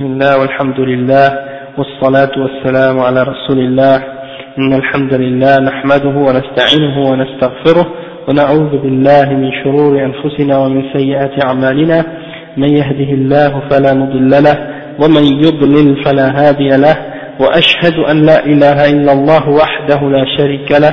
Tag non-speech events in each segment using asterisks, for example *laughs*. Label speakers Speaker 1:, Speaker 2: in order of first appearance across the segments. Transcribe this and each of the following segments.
Speaker 1: بسم الله والحمد لله والصلاة والسلام على رسول الله. إن الحمد لله نحمده ونستعينه ونستغفره ونعوذ بالله من شرور أنفسنا ومن سيئات أعمالنا. من يهده الله فلا مضل له ومن يضلل فلا هادي له. وأشهد أن لا إله إلا الله وحده لا شريك له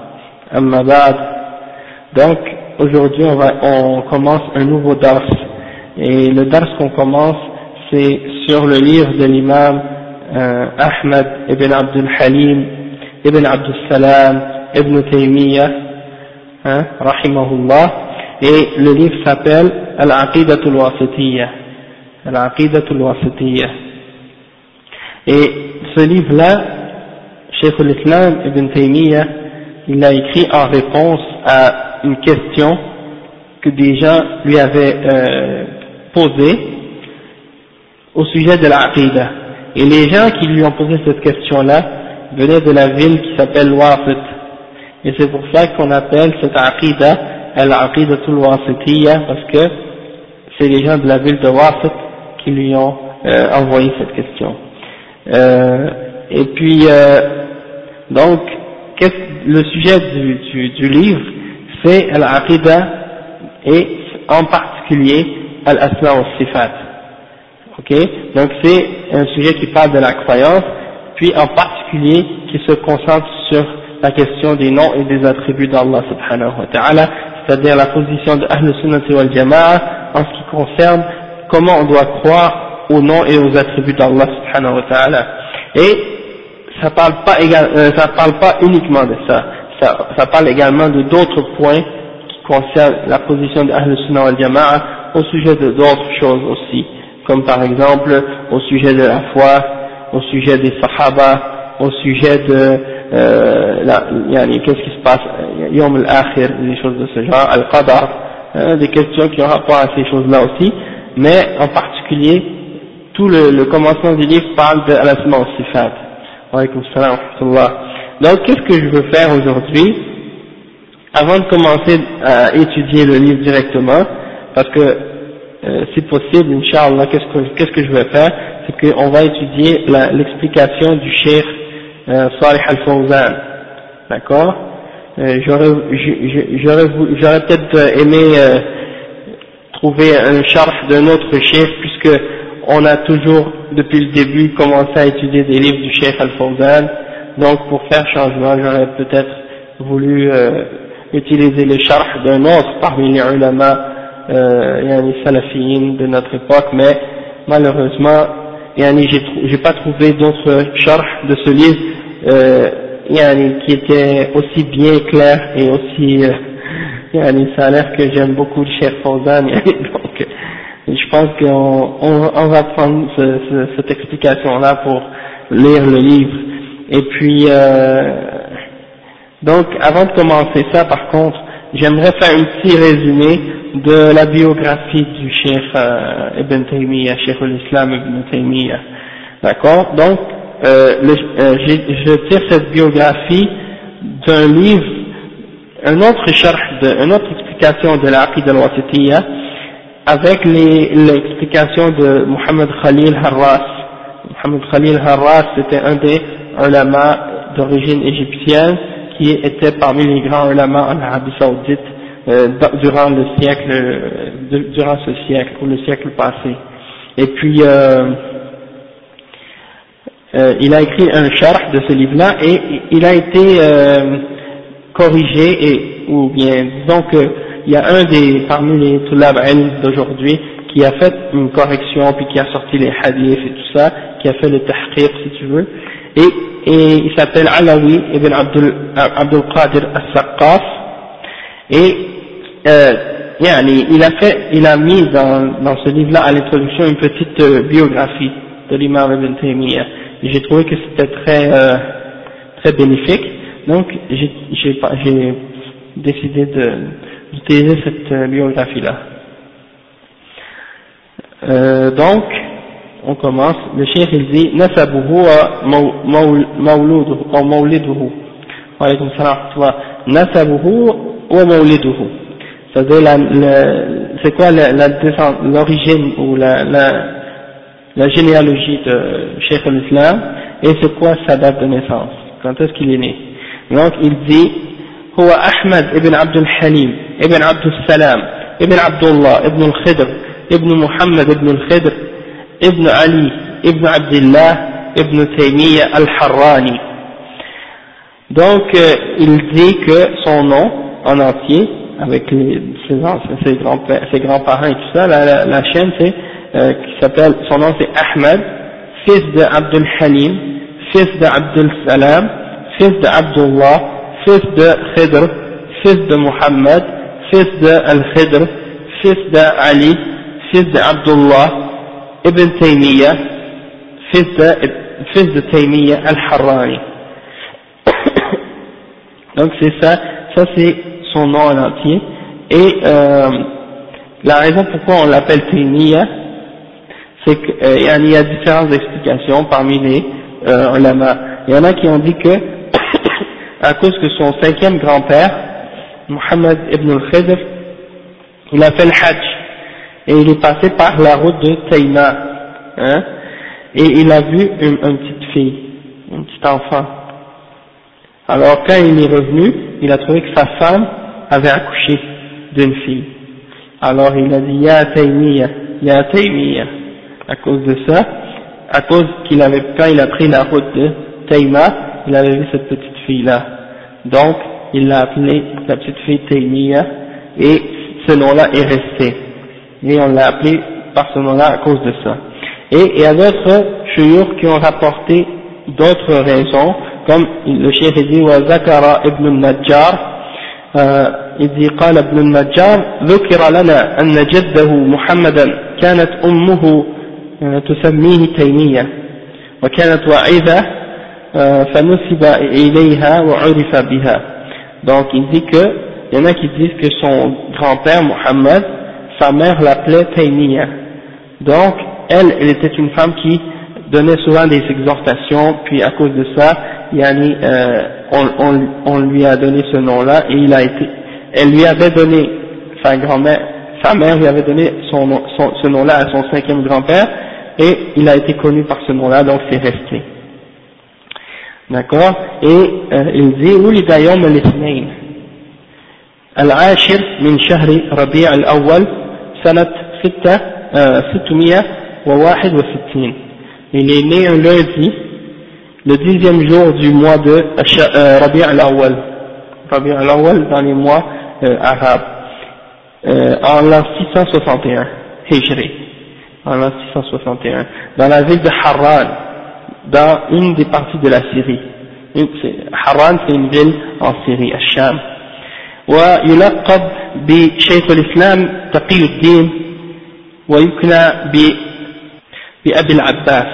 Speaker 1: donc aujourd'hui on, on commence un nouveau dars. Et le dars qu'on commence c'est sur le livre de l'imam euh, Ahmad ibn Abdul Halim ibn Abdul Salam ibn Taymiyyah hein, rahimahullah. Et le livre s'appelle Al-Aqidatul Wasitiyya. Al-Aqidatul Wasitiyya. Et ce livre là Cheikh al-Islam ibn Taymiyyah il l'a écrit en réponse à une question que des gens lui avaient euh, posée au sujet de l'Aqidah. Et les gens qui lui ont posé cette question-là venaient de la ville qui s'appelle Wasit. Et c'est pour ça qu'on appelle cette Aqidah Al-Aqidatul Wasitiyya parce que c'est les gens de la ville de Wasit qui lui ont euh, envoyé cette question. Euh, et puis, euh, donc, le sujet du, livre, c'est Al-Aqidah et en particulier Al-Asma Sifat. Ok? Donc c'est un sujet qui parle de la croyance, puis en particulier qui se concentre sur la question des noms et des attributs d'Allah subhanahu wa ta'ala, c'est-à-dire la position de Ahl Sunnah wal Jama'a en ce qui concerne comment on doit croire aux noms et aux attributs d'Allah subhanahu wa ta'ala. Et ça parle pas égal, euh, ça parle pas uniquement de ça. ça, ça parle également de d'autres points qui concernent la position de Ahl Sunnah wal Jama'a au sujet de d'autres choses aussi, comme par exemple au sujet de la foi, au sujet des Sahaba, au sujet de euh, la, qu'est-ce qui se passe, Yom al-Akhir, des choses de ce genre, Al-Qadar, hein, des questions qui ont rapport à ces choses-là aussi, mais en particulier, tout le, le commencement du livre parle de Al-Asma wa Sifat. Donc, qu'est-ce que je veux faire aujourd'hui? Avant de commencer à étudier le livre directement, parce que euh, si possible, Inch'Allah, qu'est-ce que, qu'est-ce que je vais faire? C'est qu'on va étudier l'explication du Cheikh euh, Salih Al-Fawzan. D'accord? Euh, J'aurais peut-être aimé euh, trouver un charge d'un autre Cheikh, puisque on a toujours, depuis le début, commencé à étudier des livres du Cheikh Al-Fawzan, donc pour faire changement, j'aurais peut-être voulu euh, utiliser les charh d'un autre parmi les ulama, euh, les salafiyin de notre époque, mais malheureusement, j'ai pas trouvé d'autres charh de ce livre euh, qui était aussi bien clair et aussi, euh, ça a l'air que j'aime beaucoup le Cheikh Fawzan, *laughs* donc je pense qu'on on, on va prendre ce, ce, cette explication-là pour lire le livre. Et puis, euh, donc, avant de commencer ça, par contre, j'aimerais faire un petit résumé de la biographie du chef euh, Ibn Taymiyyah, chef l'Islam Ibn Taymiyyah. D'accord? Donc, euh, euh, je tire cette biographie d'un livre, un autre sharh, de, une autre explication de l'Aqid al-Wasitiyah, avec l'explication de Mohamed Khalil Harras. Mohamed Khalil Harras, c'était un des ulama d'origine égyptienne qui était parmi les grands ulama en Arabie Saoudite euh, durant le siècle, euh, durant ce siècle ou le siècle passé. Et puis, euh, euh, il a écrit un sharh de ce livre-là et il a été corrigé et ou bien disons que il y a un des parmi les tulab d'aujourd'hui qui a fait une correction puis qui a sorti les hadiths et tout ça, qui a fait le tahqiq si tu veux et, et il s'appelle Alawi ibn Abdul, Abdul Qadir al-Saqqaf et euh, il a fait, il a mis dans, dans ce livre-là à l'introduction une petite euh, biographie de l'imam Ibn Taymiyyah. J'ai trouvé que c'était très, euh, très bénéfique. Donc, j'ai décidé d'utiliser cette euh, biographie-là. Euh, donc, on commence. Le chien il dit Nasabuhu wa mawliduhu. Wa alaykum salam wa Nasabuhu wa mawliduhu. C'est-à-dire, c'est quoi l'origine ou la, la, la généalogie de Cheikh al-Islam et c'est quoi sa date de naissance, quand est-ce qu'il est né? Donc il dit هو أحمد ابن عبد الحليم ابن عبد السلام ابن عبد الله ابن الخضر ابن محمد ابن الخضر ابن علي ابن عبد الله ابن تيمية الحراني donc euh, il dit que son nom en entier avec les, ses, ses grands-parents grands et tout ça la, la, la chaîne c'est euh, qui s'appelle, son nom c'est Ahmed, fils de Abdul Halim, fils de Abdul Salam, fils de Abdullah, fils de Khidr, fils de Muhammad, fils de Al-Khidr, fils de Ali, fils de Abdullah, Ibn Taymiyyah, fils de, fils de Taymiyyah Al-Harrani. *coughs* Donc c'est ça, ça c'est son nom en entier. Et euh, la raison pourquoi on l'appelle Taymiyyah, c'est qu'il euh, y a différentes explications parmi les euh, Il y en a qui ont dit que, à cause que son cinquième grand-père, Mohammed ibn al-Khidr, il a fait le Hajj, et il est passé par la route de Taïma, hein, et il a vu une, petite fille, un petit enfant. Alors quand il est revenu, il a trouvé que sa femme avait accouché d'une fille. Alors il a dit, Ya Taymiya, Ya Taymiya à cause de ça, à cause qu'il avait, quand il a pris la route de Taïma, il avait vu cette petite fille-là. Donc, il l'a appelée la petite fille Taïmiya, et ce nom-là est resté. Et on l'a appelé par ce nom-là à cause de ça. Et il y a d'autres chouyours qui ont rapporté d'autres raisons, comme le chef dit, wa Zakara ibn najjar il dit, قال ابن النجار ذكر لنا أن جده محمدا كانت أمه تسميه تيمية وكانت واعظة donc il dit que il y en a qui disent que son grand-père Mohammed sa mère l'appelait Taymiya donc elle elle était une femme qui donnait souvent des exhortations puis à cause de ça yani, euh, on, on, on lui a donné ce nom là et il a été elle lui avait donné sa grand-mère sa mère lui avait donné son, son, ce nom là à son cinquième grand-père et il a été connu par ce nom-là, donc c'est resté. D'accord Et euh, il dit, ولد يوم الاثنين العاشر من شهر ربيع الأول سنة ستة ستمية وواحد وستين Il est né un lundi, le dixième jour du mois de euh, Rabi' al-Awwal. Rabi' al-Awwal dans les mois euh, arabes, euh, en l'an 661, Hijri en 661, dans la ville de Harran, dans une des parties de la Syrie. Harran, c'est une ville en Syrie, à Sham. ويلقب بشيخ الإسلام تقي الدين ويكنى بأبي العباس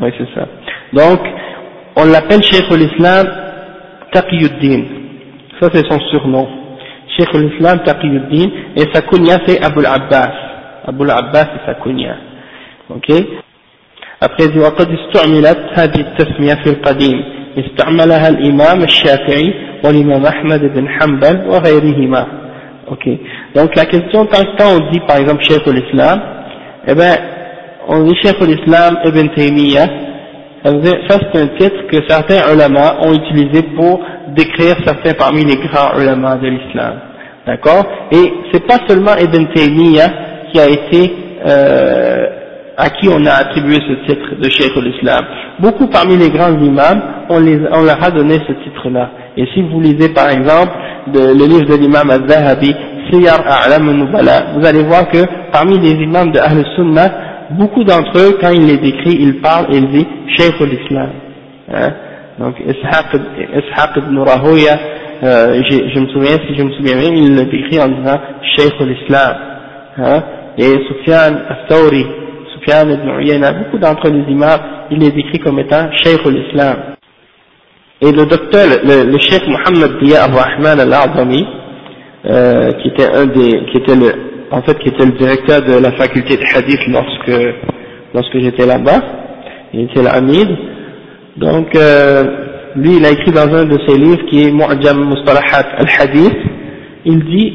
Speaker 1: oui c'est ça donc on l'appelle Cheikh l'Islam Taqiyuddin ça c'est son surnom Cheikh l'Islam Taqiyuddin et sa kunya c'est Abu al-Abbas Abu al-Abbas et sa kunya. Ok Après, il dit وقد استعملت هذه التسمية في القديم استعملها الإمام الشافعي والإمام أحمد بن حنبل وغيرهما Ok Donc la question, tant que on dit par exemple Cheikh l'Islam, eh ben, on dit Cheikh l'Islam Ibn Taymiyyah, ça c'est un titre que certains ulama ont utilisé pour décrire certains parmi les grands ulama de l'islam. D'accord Et c'est pas seulement Ibn Taymiyyah qui a été euh, à qui on a attribué ce titre de Cheikh l'Islam. Beaucoup parmi les grands imams, on, leur a donné ce titre-là. Et si vous lisez par exemple le livre de l'imam al-Zahabi, Siyar A'lam al-Nubala, vous allez voir que parmi les imams de Ahl Sunnah, beaucoup d'entre eux, quand il les décrit, ils parlent et ils disent Cheikh l'Islam. Hein? Donc Ishaq, ibn Rahoya, euh, je, me souviens, si je me souviens bien, il le décrit en disant Cheikh l'Islam. Hein? Et Sufyan al-Thawri, Sufyan, Ibn Uyayna, beaucoup d'entre les imams, il les décrit comme étant Cheikh l'Islam. Et le docteur, le, le Cheikh Mohammed Diya Rahman al-Azami, euh, qui était un des, qui était le, en fait, qui était le directeur de la faculté de hadith lorsque, lorsque j'étais là-bas, il était l'amid. Donc, euh, lui, il a écrit dans un de ses livres qui est Mu'jam Mustalahat al-Hadith, il dit,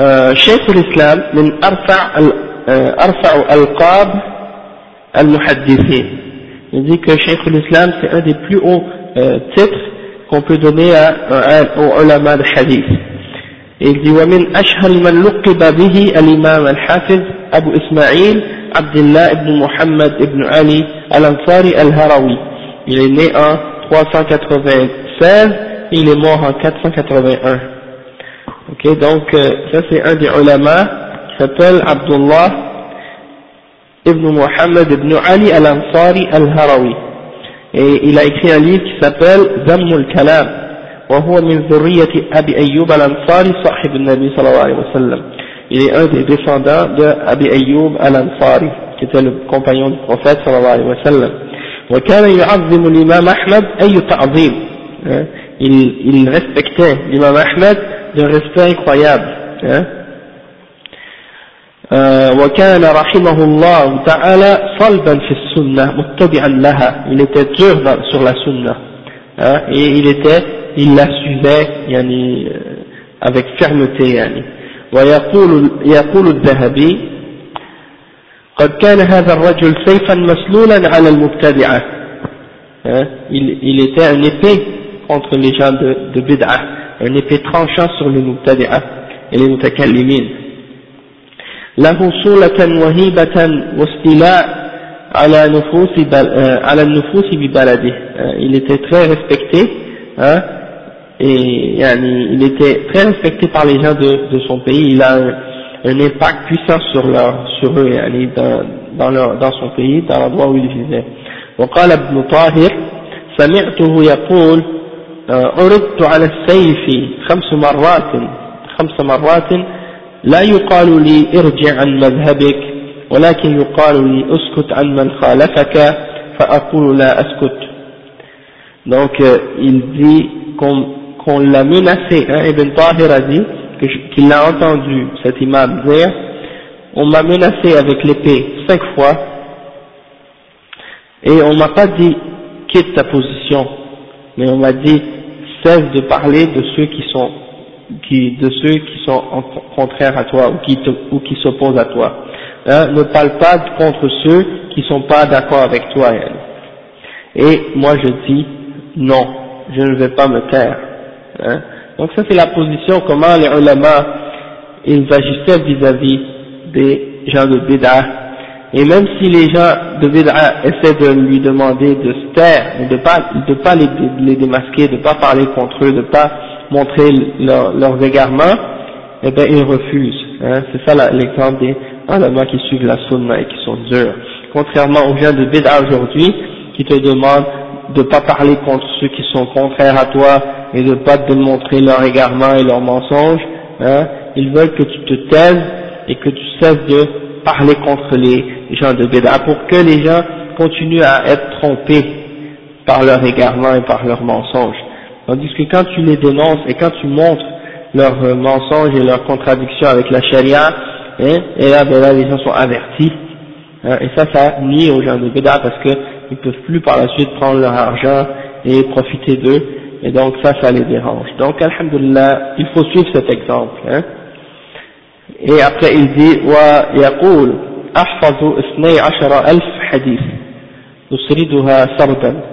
Speaker 1: euh, Cheikh l'Islam, min arfa' أرفع ألقاب المحدثين. يعني أن شيخ الإسلام هو أحد أكثر قبضنا علماء الحديث يعني ومن أشهر من لقب به الإمام الحافظ أبو إسماعيل عبد الله بن محمد بن علي الأنصاري الهروي. يعني 396 il est mort en 481. Ok, donc euh, ça c'est un des ulama s'appelle Abdullah ibn Muhammad ibn Ali al-Ansari al-Harawi et il a écrit un livre qui s'appelle Zamm al-Kalam وهو من ذرية أبي أيوب الأنصاري صاحب النبي صلى الله عليه وسلم il est un des descendants de Abi Ayyub al-Ansari, qui était le compagnon du prophète sallallahu alayhi wa sallam. وكان يعظم الإمام أحمد أي تعظيم il, il respectait l'imam Ahmed d'un respect incroyable وكان رحمه الله تعالى صلبا في السنة متبعا لها il était dur sur la sunna et il était il la suivait يعني avec fermeté يعني ويقول يقول الذهبي قد كان هذا الرجل سيفا مسلولا على المبتدعة il, il était un épée contre les gens de, de bid'ah un épée tranchant sur les mubtadi'ah et les mutakallimin له صولة وهيبة واستيلاء على نفوس على النفوس ببلده il était très respecté hein, et yani, il était très respecté par les gens de, de son pays, il a un, un impact puissant sur, leur, sur eux yani, dans, dans, leur, dans son pays, dans l'endroit où il vivait. وقال ابن طاهر سمعته يقول عرضت على السيف خمس مرات خمس مرات لا يقال لي ارجع عن مذهبك ولكن يقال لي اسكت عن من خالفك فأقول لا أسكت donc il dit qu'on qu'on l'a menacé, hein, Ibn Tahir a dit, qu'il a entendu cet imam dire, on m'a menacé avec l'épée cinq fois, et on m'a pas dit quitte ta position, mais on m'a dit cesse de parler de ceux qui sont qui, de ceux qui sont contraires à toi ou qui ou qui s'opposent à toi. Hein, ne parle pas contre ceux qui sont pas d'accord avec toi. Et moi je dis non, je ne vais pas me taire. Hein. Donc ça c'est la position, comment les ulama, ils agissaient vis-à-vis des gens de Bid'ah. Et même si les gens de Bid'ah essaient de lui demander de se taire, de pas, de pas les, les démasquer, de pas parler contre eux, de pas montrer leurs égarements, eh bien ils refusent. Hein. C'est ça l'exemple des ulama qui suivent la sunna et qui sont durs. Contrairement aux gens de Bid'ah aujourd'hui, qui te demandent de pas parler contre ceux qui sont contraires à toi et de pas te démontrer leur égarement et leurs mensonges, hein, ils veulent que tu te taises et que tu cesses de parler contre les gens de Béda pour que les gens continuent à être trompés par leur égarement et par leurs mensonges. Tandis que quand tu les dénonces et quand tu montres leurs mensonges et leurs contradictions avec la charia, hein, et là, ben là, les gens sont avertis. Hein, et ça, ça nuit aux gens de Béda parce qu'ils ne peuvent plus par la suite prendre leur argent et profiter d'eux et donc ça, ça les dérange. Donc, alhamdulillah, il faut suivre cet exemple. Hein. Et après, il dit, ويقول أحفظ اثني عشر ألف حديث أسردها سردا il dit,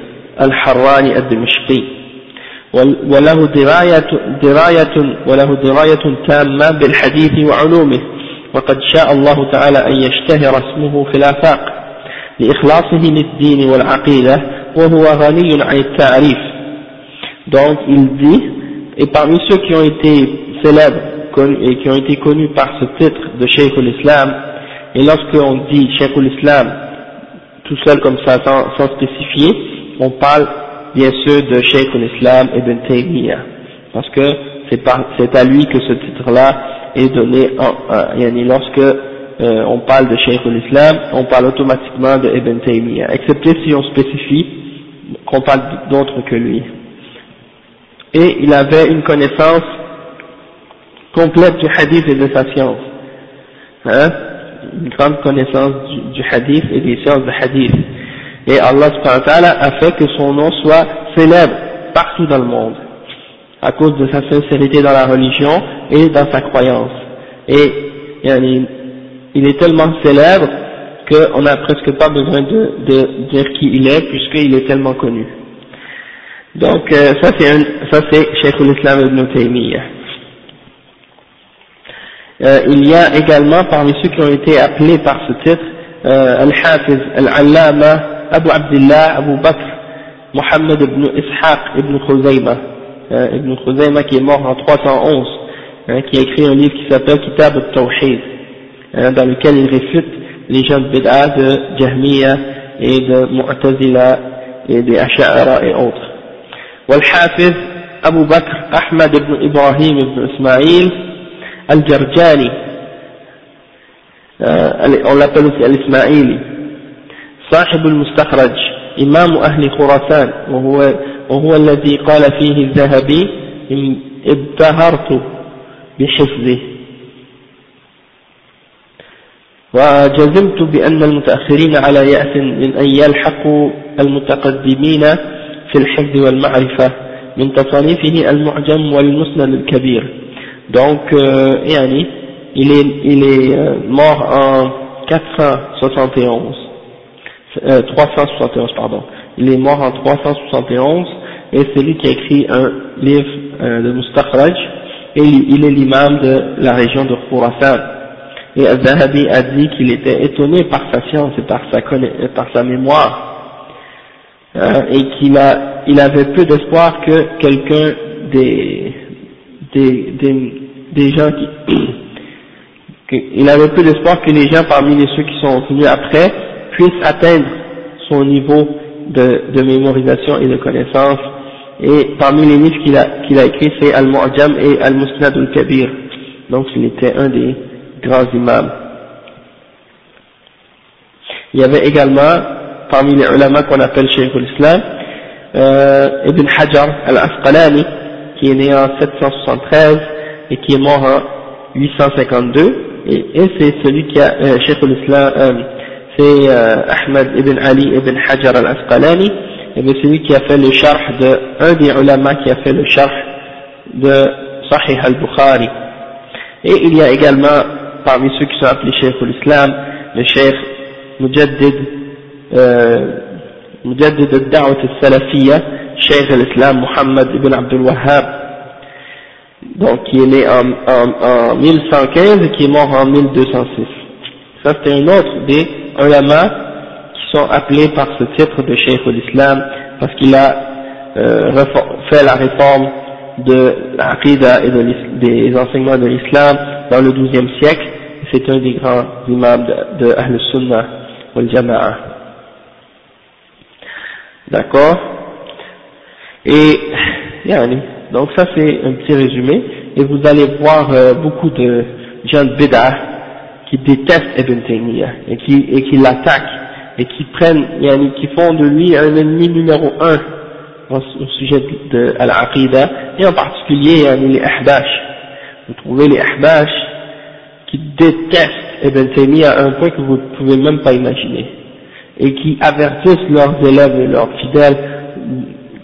Speaker 1: الحراني الدمشقي وله دراية, دراية وله دراية تامة بالحديث وعلومه وقد شاء الله تعالى أن يشتهر اسمه في الآفاق لإخلاصه للدين والعقيدة وهو غني عن التعريف donc il dit et parmi ceux qui ont été célèbres et qui ont été connus par ce titre de Cheikh l'Islam et lorsqu'on dit Cheikh l'Islam tout seul comme ça sans, sans spécifier on parle bien sûr de Cheikh l'Islam Ibn Taymiyyah parce que c'est à lui que ce titre là est donné en, lorsque euh, on parle de Cheikh l'Islam, on parle automatiquement de Ibn Taymiyyah, excepté si on spécifie qu'on parle d'autres que lui. Et il avait une connaissance complète du hadith et de sa science. Hein? Une grande connaissance du, hadith et des sciences de hadith. Et Allah a fait que son nom soit célèbre partout dans le monde à cause de sa sincérité dans la religion et dans sa croyance. Et il est tellement célèbre qu'on n'a presque pas besoin de, dire qui il est puisqu'il est tellement connu. Donc euh, ça c'est ça c'est Cheikh l'Islam ibn Taymiyyah. Euh, il y a également parmi ceux qui ont été appelés par ce titre euh, Al-Hafiz Al-Allama أبو عبد الله أبو بكر محمد بن إسحاق بن خزيمة. Euh, ابن خزيمة كي مور 311 كي يكري un livre qui كتاب التوحيد dans lequel il réfute les gens de Bid'a de والحافظ أبو بكر أحمد بن إبراهيم بن إسماعيل الجرجاني euh, on l'appelle aussi الإسماعيلي. صاحب المستخرج إمام أهل خراسان وهو وهو الذي قال فيه الذهبي ابتهرت بحفظه. وجزمت بأن المتأخرين على يأس من أن يلحقوا المتقدمين في الحفظ والمعرفة من تصانيفه المعجم والمسند الكبير. Donc euh, يعني il est, il est euh, mort en 471 euh, 371 pardon il est mort en 371 et c'est lui qui a écrit un livre euh, de Mustakhraj, et il est l'imam de la région de Khurasan. Et Al-Zahabi a dit qu'il était étonné par sa science et par sa, par sa mémoire, euh, et qu'il a, il avait peu d'espoir que quelqu'un des, des, des, des gens qui, *coughs* il avait peu d'espoir que les gens parmi les ceux qui sont venus après puissent atteindre son niveau de, de mémorisation et de connaissance et parmi les livres qu'il a, qu'il a écrits, c'est Al-Mu'jam et Al-Musnad al-Kabir. Donc il était un des grands imams. Il y avait également, parmi les ulama qu'on appelle Cheikh l'Islam, euh, Ibn Hajar al-Asqalani, qui est né en 773 et qui est mort en 852, et, et c'est celui qui a, euh, Cheikh l'Islam, euh, c'est euh, Ahmad ibn Ali ibn Hajar al-Asqalani, et c'est celui qui a fait le charh de, un des ulama qui a fait le charh de Sahih al-Bukhari. Et il y a également, parmi ceux qui sont appelés Cheikh l'Islam, le Cheikh Mujaddid, euh, Mujaddid al-Da'wat al-Salafiyya, Cheikh l'Islam Muhammad ibn Abdul Wahhab, donc qui est né en, en, en 1115 et qui est mort en 1206. Ça c'était un autre des ulama sont appelés par ce titre de Cheikh l'Islam parce qu'il a euh, fait la réforme de l'Aqidah et de des enseignements de l'islam dans le XIIe siècle. C'est un des grands imams de, de Ahl Sunnah wal Jama'a. D'accord? Et, donc ça c'est un petit résumé. Et vous allez voir euh, beaucoup de gens de Bid'ah qui détestent Ibn Taymiyyah et qui, et qui l'attaquent et qui prennent, yani, qui font de lui un ennemi numéro un au sujet de l'aqidah, et en particulier yani, les ahbash. Vous trouvez les ahbash qui détestent Ibn Taymiyyah à un point que vous ne pouvez même pas imaginer, et qui avertissent leurs élèves et leurs fidèles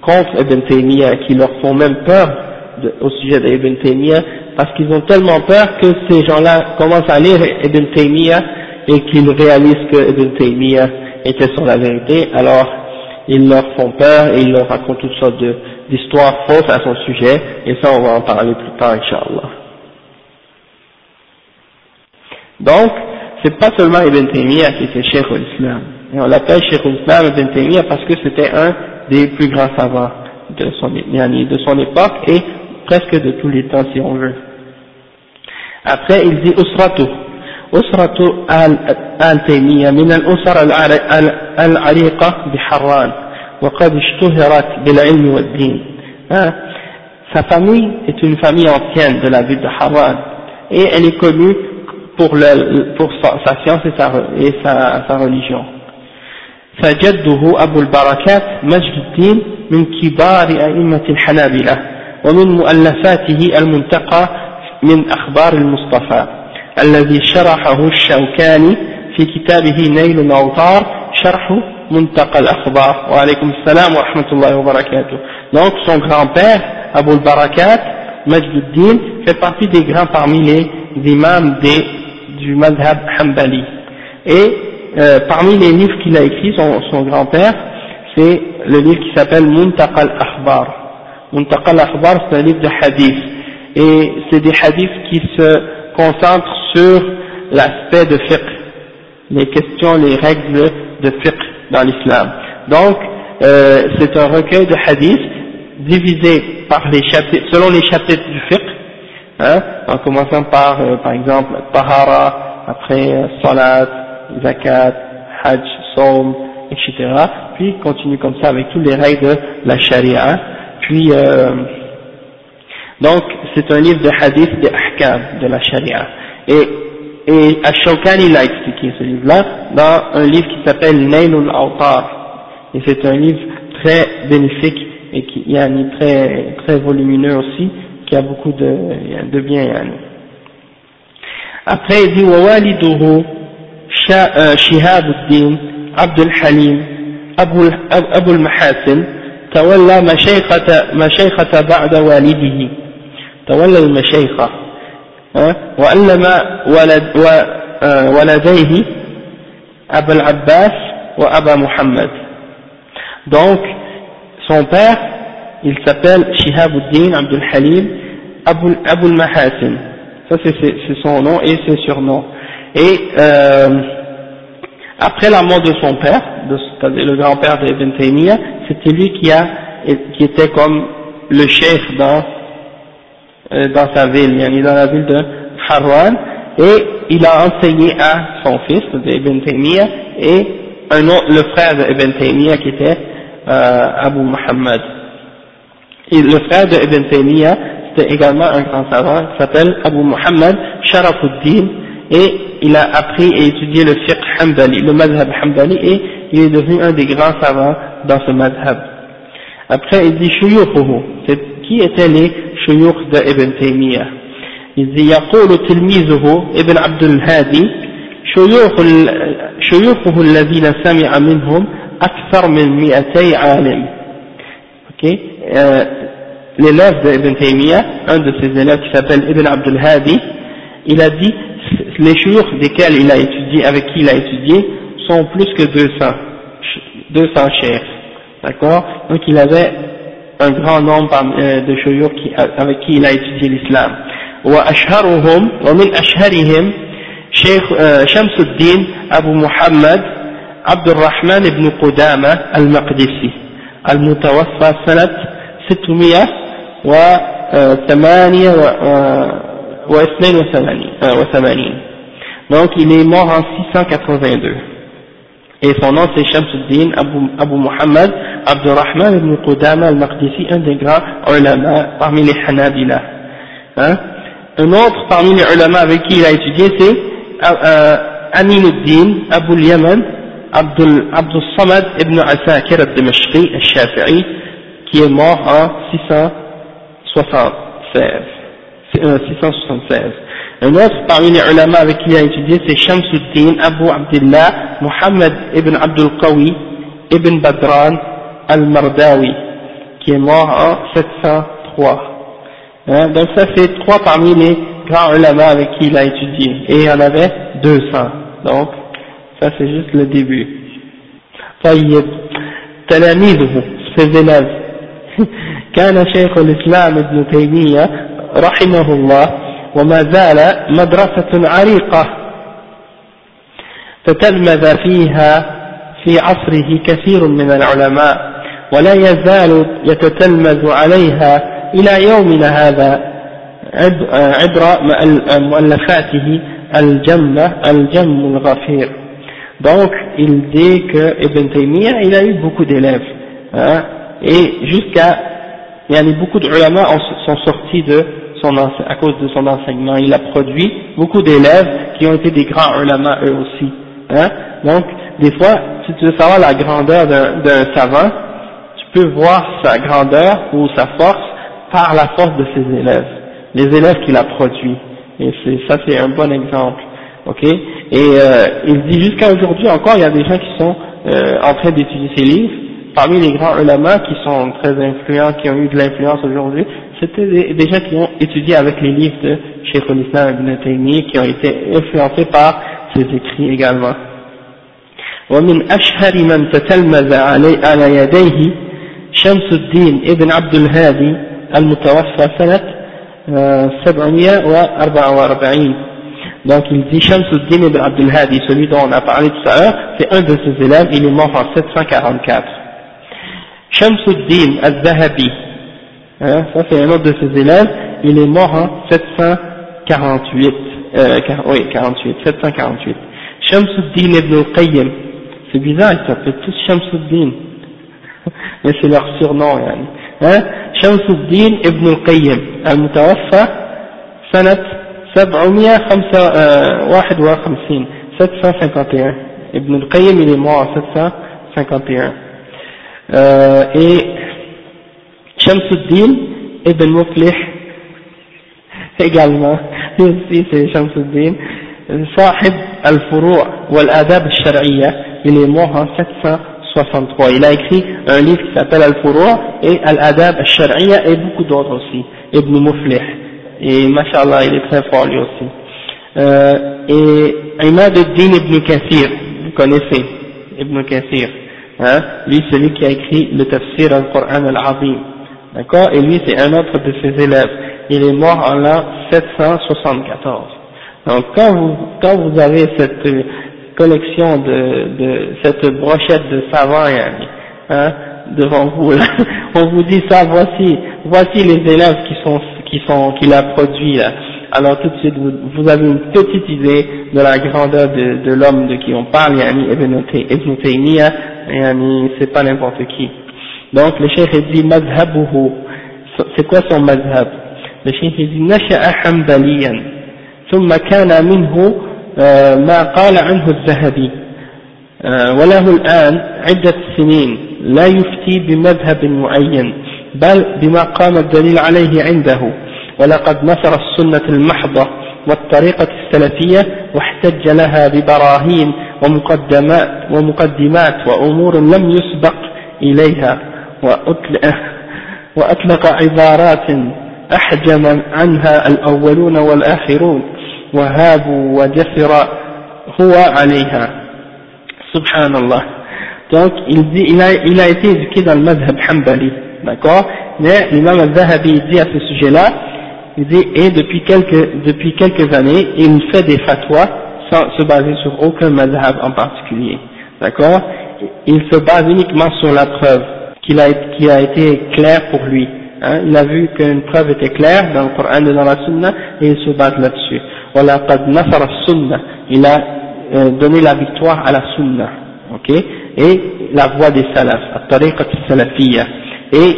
Speaker 1: contre Ibn Taymiyyah, qui leur font même peur au sujet d'Ibn Taymiyyah, parce qu'ils ont tellement peur que ces gens-là commencent à lire Ibn Taymiyyah et qu'ils réalisent que Ibn Taymiyyah était sur la vérité, alors ils leur font peur et ils leur racontent toutes sortes d'histoires fausses à son sujet, et ça on va en parler plus tard, Inch'Allah. Donc, c'est pas seulement Ibn Taymiyyah qui était Cheikh l'Islam, et on l'appelle Cheikh l'Islam Ibn Taymiyyah parce que c'était un des plus grands savants de son, de son époque et presque de tous les temps si on veut. Après, il dit Usratu. آل تيمية من الأسر العريقة بحران وقد اشتهرت بالعلم والدين sa famille est une famille ancienne de la ville de Haran et elle est connue pour, le, pour sa, sa science et, sa, et sa, sa religion. فجده أبو البركات مجد الدين من كبار أئمة الحنابلة ومن مؤلفاته المنتقى من أخبار المصطفى الذي شرحه الشوكاني في كتابه نيل الأوطار شرح منتقى الأخبار وعليكم السلام ورحمة الله وبركاته donc son grand-père Abu al-Barakat Majduddin fait partie des grands parmi les imams des, du madhab Hanbali et euh, parmi les livres qu'il a écrits son, son grand-père c'est le livre qui s'appelle Muntaqa al-Akhbar Muntaqa al-Akhbar c'est un livre de hadith et c'est des hadiths qui se concentre sur l'aspect de fiqh, les questions, les règles de fiqh dans l'islam. Donc, euh, c'est un recueil de hadiths divisé par les chapitres, selon les chapitres du fiqh, hein, en commençant par, euh, par exemple, Tahara, après euh, Salat, Zakat, Hajj, Saum, etc. Puis continue comme ça avec toutes les règles de la Sharia. Puis euh, donc, c'est un livre de hadith de ahkam, de la sharia. Et, et Ashokani il a expliqué ce livre-là dans un livre qui s'appelle Nailul Awtar. Et c'est un livre très bénéfique et qui est très, très volumineux aussi, qui a beaucoup de, de bien. Après, il dit ووالده شهاب الدين عبد الحليم أبو, أبو المحاسن تولى مشيخة, مشيخة بعد والده تولى المشيخة وألم ولد ولديه أبا العباس وأبا محمد donc son père il s'appelle Shihabuddin Abdul Halim Abu, Abu Mahasin ça c'est son nom et ses surnoms et euh, après la mort de son père c'est-à-dire le grand-père d'Ibn Taymiyyah c'était lui qui a qui était comme le chef dans euh, dans sa ville, il est dans la ville de Harwan, et il a enseigné à son fils, Ibn Taymiyyah, et un autre, le frère d'Ibn Taymiyyah qui était euh, Abu Muhammad. Et le frère d'Ibn Taymiyyah, c'était également un grand savant qui s'appelle Abu Muhammad Sharafuddin, et il a appris et étudié le fiqh Hanbali, le madhab Hanbali, et il est devenu un des grands savants dans ce madhab. Après, il dit c'est qui étaient les شيوخ ابن تيمية إذ يقول تلميذه ابن عبد الهادي شيوخ شيوخه الذين سمع منهم أكثر من 200 عالم ok euh, l'élève d'Ibn Taymiyyah un de ses élèves qui s'appelle Ibn Abdul Hadi il a dit les chouyours desquels il a étudié avec qui il a étudié sont plus que 200 200 chers d'accord donc il avait un grand nombre de chouyours avec qui il a étudié l'islam. وأشهرهم ومن أشهرهم شيخ شمس الدين أبو محمد عبد الرحمن بن قدامة المقدسي المتوفى سنة 608 وثمانين donc il est mort en 682 et son nom c'est Shamsuddin Abu, Abu Muhammad Abdurrahman ibn Qudama al-Maqdisi, un des grands ulama parmi les Hanabila. Hein? Un autre parmi les ulama avec qui il a étudié, c'est euh, euh Aminuddin Abu Yaman Abdul, Abdul Samad ibn Asakir al-Dimashqi al-Shafi'i, qui est mort en 676. 676. Un autre parmi les ulama avec qui il a étudié, c'est Shamsuddin Abu Abdullah Muhammad ibn Abdul Qawi ibn Badran al-Mardawi, qui est mort en 703. Hein, donc ça c'est trois parmi les grands ulama avec qui il a étudié. Et il y en avait 200. Donc, ça c'est juste le début. طيب تلاميذه ses élèves كان شيخ الإسلام ابن تيمية رحمه الله وما زال مدرسة عريقة فتلمذ فيها في عصره كثير من العلماء ولا يزال يتتلمذ عليها إلى يومنا هذا عبر مؤلفاته الجمة الجم الغفير. Donc il dit que Ibn Taymiyyah il a eu beaucoup d'élèves hein, et jusqu'à il y a beaucoup d'ulama sont sortis de à cause de son enseignement. Il a produit beaucoup d'élèves qui ont été des grands ulama eux aussi hein. donc des fois si tu veux savoir la grandeur d'un savant tu peux voir sa grandeur ou sa force par la force de ses élèves. Les élèves qu'il a produits. Et ça c'est un bon exemple. Ok? Et euh, il dit jusqu'à aujourd'hui encore, il y a des gens qui sont euh, en train d'étudier ces livres. Parmi les grands ulama qui sont très influents, qui ont eu de l'influence aujourd'hui, c'était des, gens qui ont étudié avec les livres de Sheikh al-Islam ibn Taymiyyah, qui ont été influencés par ses écrits également. ومن أشهر من تتلمذ على يديه شمس الدين ابن عبد الهادي المتوفى سنة 744 donc il dit Shamsuddin ibn Abdul Hadi, celui dont on a parlé tout à l'heure, c'est un de ses élèves, il est mort en 744. Shamsuddin al-Zahabi, hein, ça c'est un autre de ses élèves, il est mort en 748, euh, oui 48, 748. Shamsuddin ibn al-Qayyim, c'est bizarre, ils s'appellent tous Shamsuddin, *laughs* mais c'est leur surnom, hein. Shamsuddin ibn al-Qayyim, al-Mutawaffa, sanat 751 751 Ibn al-Qayyim il est mort en 751 euh, et Shamsuddin Ibn Muflih également lui aussi c'est Shamsuddin صاحب الفروع والآداب الشرعية il est mort en 763 il a écrit un livre qui s'appelle Al-Furu' et Al-Adab al-Shar'iyya et beaucoup d'autres aussi Ibn Muflih et mashallah il est très fort lui aussi. Euh, et Imad al-Din ibn Kathir, vous connaissez Ibn Kathir, hein, lui celui qui a écrit le tafsir al-Qur'an al-Azim, d'accord, et lui c'est un autre de ses élèves, il est mort en l'an 774. Donc quand vous, quand vous avez cette collection de, de cette brochette de savants, hein, devant vous, là, *laughs* on vous dit ça, voici, voici les élèves qui sont qui sont qu'il a produit là. Alors tout de suite vous, vous, avez une petite idée de la grandeur de, de l'homme de qui on parle, yani Ibn Taymiyyah, yani c'est pas n'importe qui. Donc le cheikh dit madhabuhu, c'est quoi son madhab Le cheikh dit nasha'a hanbaliyan, ثم كان منه ما قال عنه الذهبي وله الآن عدة سنين لا يفتي بمذهب معين بل بما قام الدليل عليه عنده ولقد نصر السنة المحضة والطريقة السلفية واحتج لها ببراهين ومقدمات, ومقدمات وأمور لم يسبق إليها وأطلق عبارات أحجم عنها الأولون والآخرون وهابوا وجسر هو عليها سبحان الله donc il dit il a, il a été éduqué dans le madhab hanbali D'accord Mais l'imam al-Zahabi dit à ce sujet-là, il dit, et depuis quelques, depuis quelques années, il fait des fatwas sans se baser sur aucun madhab en particulier. D'accord Il se base uniquement sur la preuve qui a, qui a été claire pour lui. Hein il a vu qu'une preuve était claire dans le Coran et dans la Sunna et il se base là-dessus. Il a euh, donné la victoire à la Sunna. ok? Et la voie des salafs, et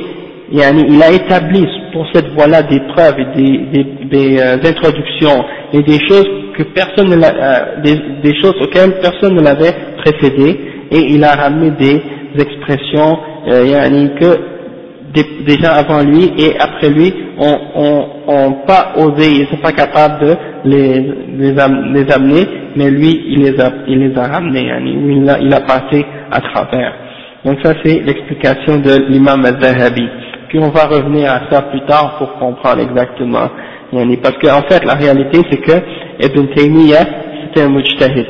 Speaker 1: il a établi pour cette voie-là des preuves et des, des, des euh, introductions et des choses que personne ne euh, des, des, choses auxquelles personne ne l'avait précédé et il a ramené des expressions euh, que des, gens avant lui et après lui ont, pas osé, ils ne sont pas capables de les, les, amener, mais lui, il les a, il les a ramenés, il a, il a passé à travers. Donc ça c'est l'explication de l'imam al-Zahabi. Puis on va revenir à ça plus tard pour comprendre exactement. Parce qu'en en fait, la réalité c'est que Ibn Taymiyyah, c'était un mujtahid.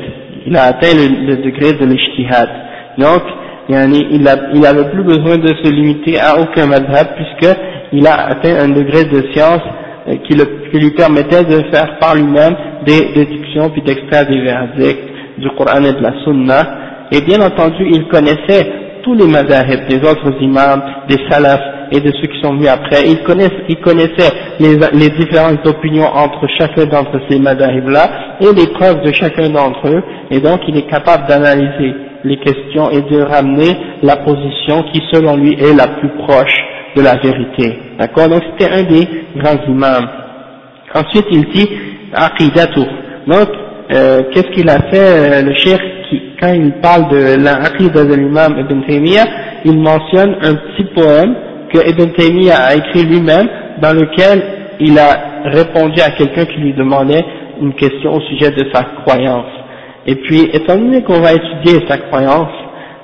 Speaker 1: Il a atteint le, degré de l'ijtihad. Donc, il n'avait plus besoin de se limiter à aucun madhab puisqu'il a atteint un degré de science euh, qui, lui permettait de faire par lui-même des déductions puis d'extraire des verdicts du Coran et de la Sunna. Et bien entendu, il connaissait tous les madhab des autres imams, des salafs et de ceux qui sont venus après. Il, connaissait, les, différentes opinions entre chacun d'entre ces madhab-là et les preuves de chacun d'entre eux. Et donc, il est capable d'analyser les questions et de ramener la position qui, selon lui, est la plus proche de la vérité. D'accord? Donc, c'était un des grands imams. Ensuite, il dit Aqidatu. Donc, euh, qu'est-ce qu'il a fait, euh, le cheikh quand il parle de l'Aqidah de l'imam Ibn Taymiyyah, il mentionne un petit poème que Ibn Taymiyyah a écrit lui-même, dans lequel il a répondu à quelqu'un qui lui demandait une question au sujet de sa croyance. Et puis, étant donné qu'on va étudier sa croyance,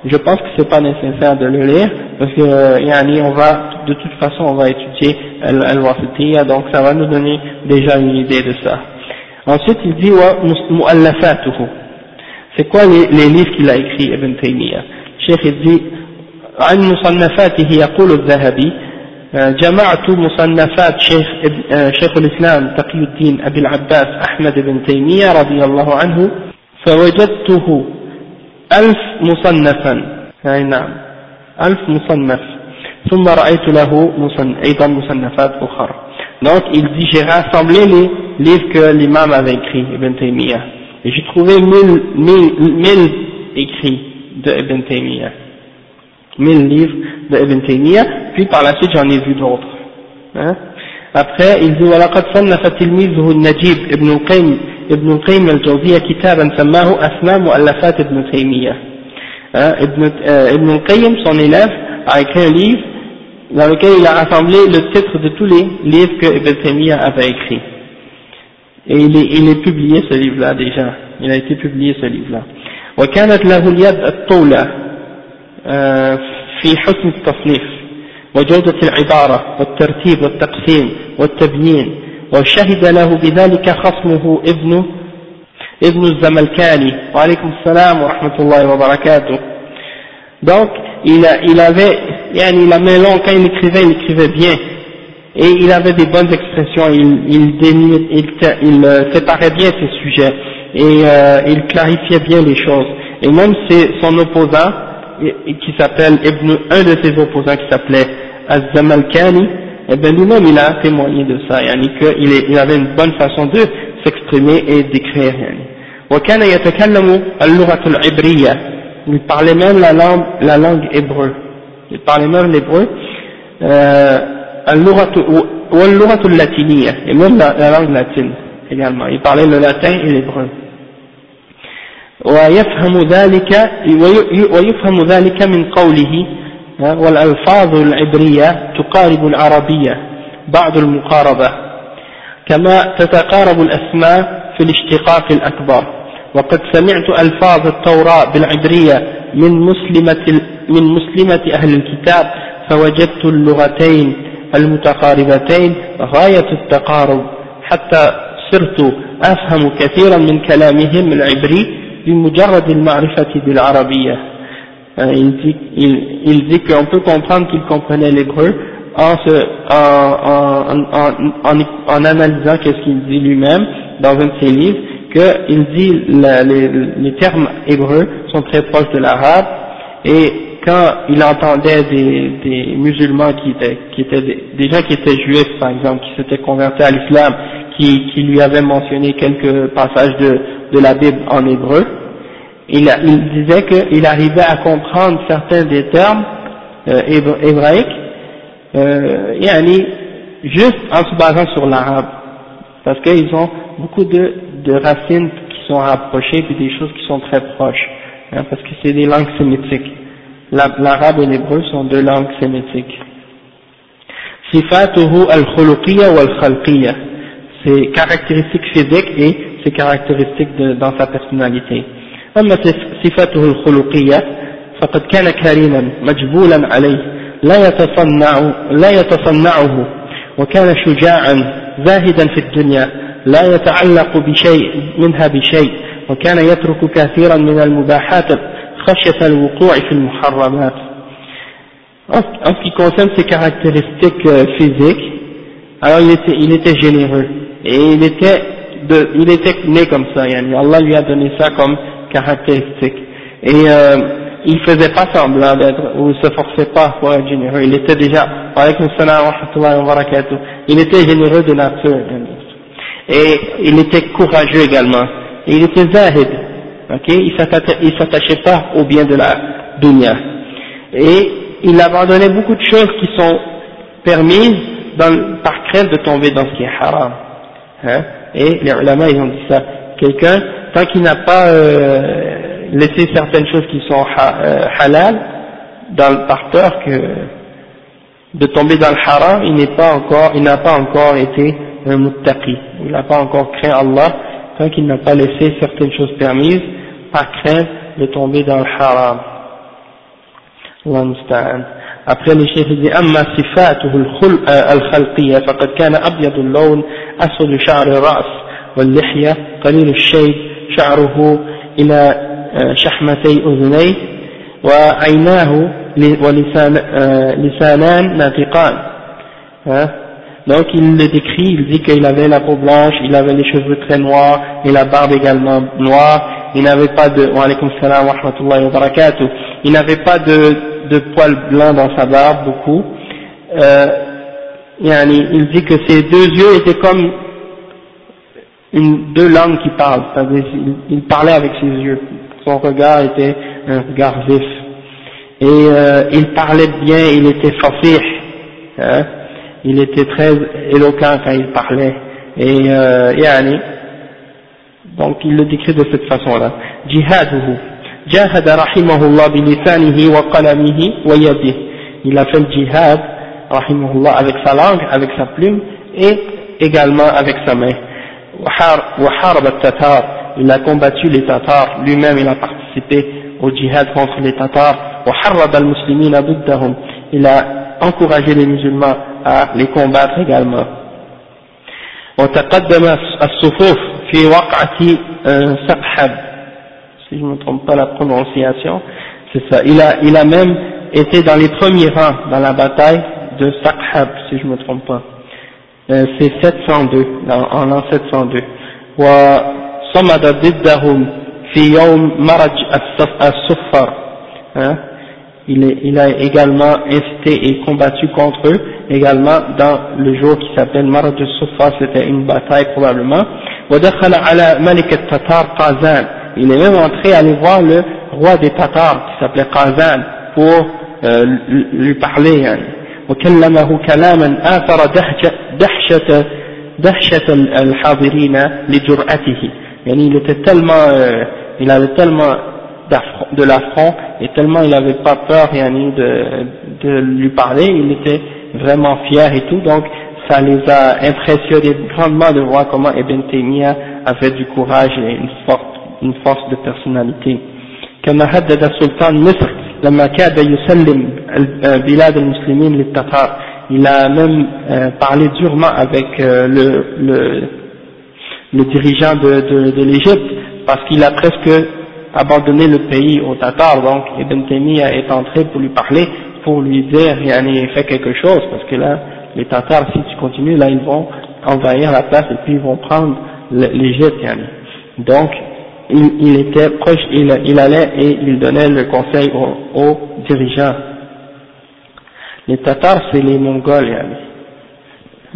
Speaker 1: je pense que c'est pas nécessaire de le lire, parce que, euh, on va, de toute façon, on va étudier al-wasitiyya, donc ça va nous donner déjà une idée de ça. Ensuite, il dit, wa mu'allafatuhu. C'est quoi les, les livres qu'il a écrits, Ibn Taymiyyah? Cheikh, il dit, عن مصنفاته يقول الذهبي جمعت مصنفات شيخ, شيخ الإسلام تقي الدين أبي العباس أحمد بن تيمية رضي الله عنه فوجدته ألف مصنفا أي نعم ألف مصنف ثم رأيت له مصنف أيضا مصنفات أخرى donc il dit j'ai rassemblé les livres que l'imam avait écrits Ibn Taymiyyah et j'ai trouvé mille, mille, mille écrits de Ibn Taymiyyah mille livres de Ibn Taymiyyah puis par la suite j'en ai vu d'autres hein après il dit ولقد صنف تلميذه النجيب ابن القيم ابن القيم الجوزية كتابا سماه أسماء مؤلفات ابن تيمية ابن, ابن القيم son élève a écrit un livre dans lequel il a rassemblé le titre de tous les livres que Ibn Taymiyyah avait écrit et il est, il est publié ce livre là déjà il a été publié ce livre là وكانت له اليد الطولة في حسن التصنيف وجودة العبارة والترتيب والتقسيم والتبيين وشهد له بذلك خصمه ابن ابن الزملكاني وعليكم السلام ورحمة الله وبركاته donc il, a, il avait yani, la main longue quand il écrivait il écrivait bien et il avait des bonnes expressions il, il, il, il euh, séparait bien ses sujets et euh, il clarifiait bien les choses et même son opposant qui s'appelle un de ses opposants qui s'appelait Az-Zamalkani eh bien lui-même il a témoigné de ça, yani qu'il il avait une bonne façon de s'exprimer et d'écrire. Yani. وكان يتكلم اللغة العبرية il parlait même la langue, la langue hébreu il parlait même l'hébreu euh, اللغة واللغة اللاتينية et même la, la langue latine également il parlait le latin et l'hébreu ويفهم ذلك ويفهم ذلك من قوله والألفاظ العبرية تقارب العربية بعض المقاربة كما تتقارب الأسماء في الاشتقاق الأكبر. وقد سمعت ألفاظ التوراة بالعبرية من مسلمة, من مسلمة أهل الكتاب فوجدت اللغتين المتقاربتين غاية التقارب حتى صرت أفهم كثيرا من كلامهم العبري بمجرد المعرفة بالعربية. Euh, il dit, il, dit qu'on peut comprendre qu'il comprenait l'hébreu en, en, en, analysant qu'est-ce qu'il dit lui-même dans un de ses livres, qu'il dit les, termes hébreux sont très proches de l'arabe et quand il entendait des, musulmans qui étaient, des, gens qui étaient juifs par exemple, qui s'étaient convertis à l'islam, qui, lui avaient mentionné quelques passages de la Bible en hébreu, il, disait qu'il arrivait à comprendre certains des termes euh, hébraïques, euh, yani, juste en se basant sur l'arabe, parce qu'ils ont beaucoup de, racines qui sont rapprochées puis des choses qui sont très proches, hein, parce que c'est des langues sémitiques. L'arabe et l'hébreu sont deux langues sémitiques. Sifatuhu al-khuluqiyya wal-khalqiyya. Ses caractéristiques physiques et ses caractéristiques dans sa personnalité. أما صفاته الخلقية فقد كان كريما مجبولا عليه لا يتصنع لا يتصنعه وكان شجاعا زاهدا في الدنيا لا يتعلق بشيء منها بشيء وكان يترك كثيرا من المباحات خشية الوقوع في المحرمات En ce qui concerne ses caractéristiques euh, physiques, alors il était, il était généreux et il était, de, il était né comme ça. Yani Allah lui a donné ça comme caractéristique. Et euh, il faisait pas semblant d'être ou se forçait pas pour être généreux. Il était déjà, il était généreux de nature. Et il était courageux également. Et il était zahid. Okay? Il s'attachait pas au bien de la dunya. Et il abandonnait beaucoup de choses qui sont permises par crainte de tomber dans ce qui est haram. Hein? Et les ulama, ils ont dit ça Quelqu'un, tant qu'il n'a pas euh, laissé certaines choses qui sont euh, halal, dans, par peur que de tomber dans le haram, il n'est pas encore, il n'a pas encore été un muttaqi. Il n'a pas encore craint Allah, tant qu'il n'a pas laissé certaines choses permises, par crainte de tomber dans le haram. الله المستعان après le chef dit أما صفاته الخلقية فقد كان أبيض اللون أسود شعر الرأس واللحية قليل الشيب شعره إلى شحمتي أذنيه وعيناه ولسان لسانان ناطقان donc il le décrit, il dit qu'il avait la peau blanche, il avait les cheveux très noirs et la barbe également noire, il n'avait pas de, wa alaykum salam wa rahmatullahi wa barakatuh, il n'avait pas de, de poils blancs dans sa barbe, beaucoup. Euh, il dit que ses deux yeux étaient comme une, deux langues qui parlent, il, il, parlait avec ses yeux. Son regard était un regard vif. Et euh, il parlait bien, il était fasih, hein, il était très éloquent quand il parlait. Et euh, yani, donc il le décrit de cette façon-là. Jihaduhu. جاهد رحمه الله بلسانه وقلمه ويده il a fait le jihad rahimahullah avec sa langue avec sa plume et également avec sa main وحارب التتار il a combattu les tatars lui-même il a participé au jihad contre les tatars وحرب المسلمين ضدهم il a encouragé les musulmans à les combattre également وتقدم الصفوف في وقعة سقحب si je ne me trompe pas la prononciation, c'est ça. Il a, il a même été dans les premiers rangs dans la bataille de Saqhab, si je ne me trompe pas. Euh, c'est 702, en l'an 702. وصمد ضدهم في يوم مرج الصفر hein? il, est, il a également incité et combattu contre eux également dans le jour qui s'appelle Maraj al c'était une bataille probablement ودخل على ملك التتار قازان il est même entré à aller voir le roi des Tatars qui s'appelait Qazan pour euh, lui parler يعني. وكلمه كلاما آثر دهشة, دهشة, دهشة الحاضرين لجرأته يعني il était tellement euh, il avait tellement de l'affront et tellement il n'avait pas peur yani, de, de lui parler il était vraiment fier et tout donc ça les a impressionnés grandement de voir comment Ibn Taymiyyah avait du courage et une forte une force de personnalité كما هدد السلطان مصر لما كاد يسلم بلاد المسلمين للتتار il a même euh, parlé durement avec euh, le, le, le dirigeant de, de, de l'Égypte parce qu'il a presque abandonné le pays aux Tatars donc Ibn Taymiyyah est entré pour lui parler pour lui dire yani, fais quelque chose parce que là les Tatars si tu continues là ils vont envahir la place et puis ils vont prendre l'Égypte yani. donc il, était proche, il, allait et il donnait le conseil aux, dirigeants. Les Tatars, c'est les Mongols,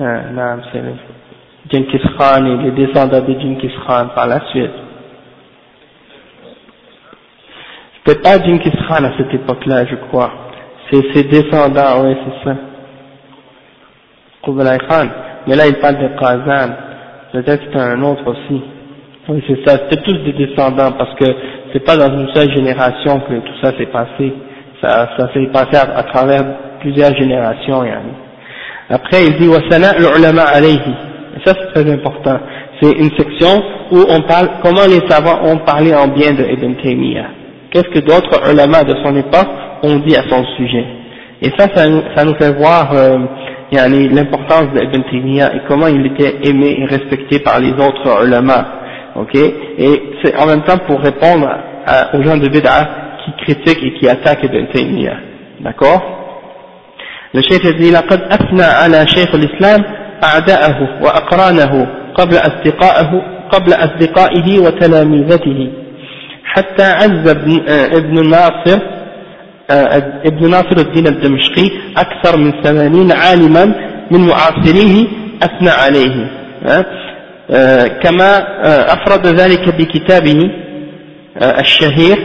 Speaker 1: ah, c'est Genghis Khan et les descendants de Genghis Khan par la suite. C'était pas Genghis Khan à cette époque-là, je crois. C'est ses descendants, oui, c'est ça. Kublai Khan. Mais là, il parle de Kazan. Peut-être c'est un autre aussi. Oui, c'est ça, c'était tous des descendants, parce que c'est pas dans une seule génération que tout ça s'est passé, ça, ça s'est passé à, travers plusieurs générations. Yani. Après, il dit ulama alayhi. Et ça, c'est très important. C'est une section où on parle comment les savants ont parlé en bien de Ibn Taymiyyah. Qu'est-ce que d'autres ulama de son époque ont dit à son sujet? Et ça, ça nous, fait voir euh, l'importance d'Ibn Taymiyyah et comment il était aimé et respecté par les autres ulama Ok Et c'est en même temps pour répondre aux gens de Bid'ah qui critiquent et qui attaquent Ibn Taymiyyah. D'accord Le cheikh dit لقد أثنى على شيخ الإسلام أعداءه وأقرانه قبل أصدقائه قبل أصدقائه وتلاميذته حتى عز ابن ناصر ابن ناصر الدين الدمشقي أكثر من ثمانين عالما من معاصريه أثنى عليه كما أفرد ذلك بكتابه الشهير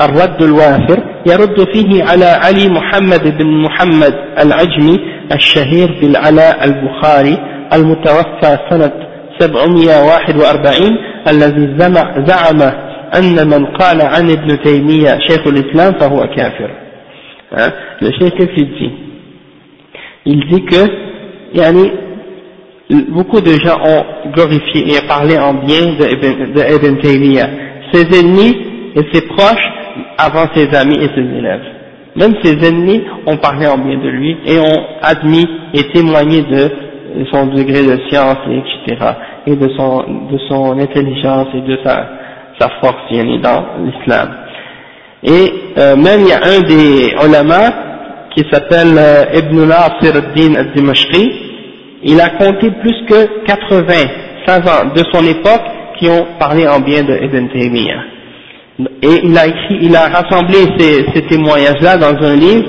Speaker 1: الرد الوافر يرد فيه على علي محمد بن محمد العجمي الشهير بالعلاء البخاري المتوفى سنة 741 الذي زعم أن من قال عن ابن تيمية شيخ الإسلام فهو كافر. cheikh qu'est-ce qu'il dit. Yani, beaucoup de gens ont glorifié et parlé en bien de Ibn, ses ennemis et ses proches avant ses amis et ses élèves. Même ses ennemis ont parlé en bien de lui et ont admis et témoigné de son degré de science, etc. et de son, de son intelligence et de sa, sa force dans l'islam. Et euh, même il y a un des ulama qui s'appelle euh, Ibn Nasir al-Din al-Dimashqi, il a compté plus que 80 savants de son époque qui ont parlé en bien de Ibn Taymiyyah. Et il a écrit, il a rassemblé ces, témoignages-là dans un livre,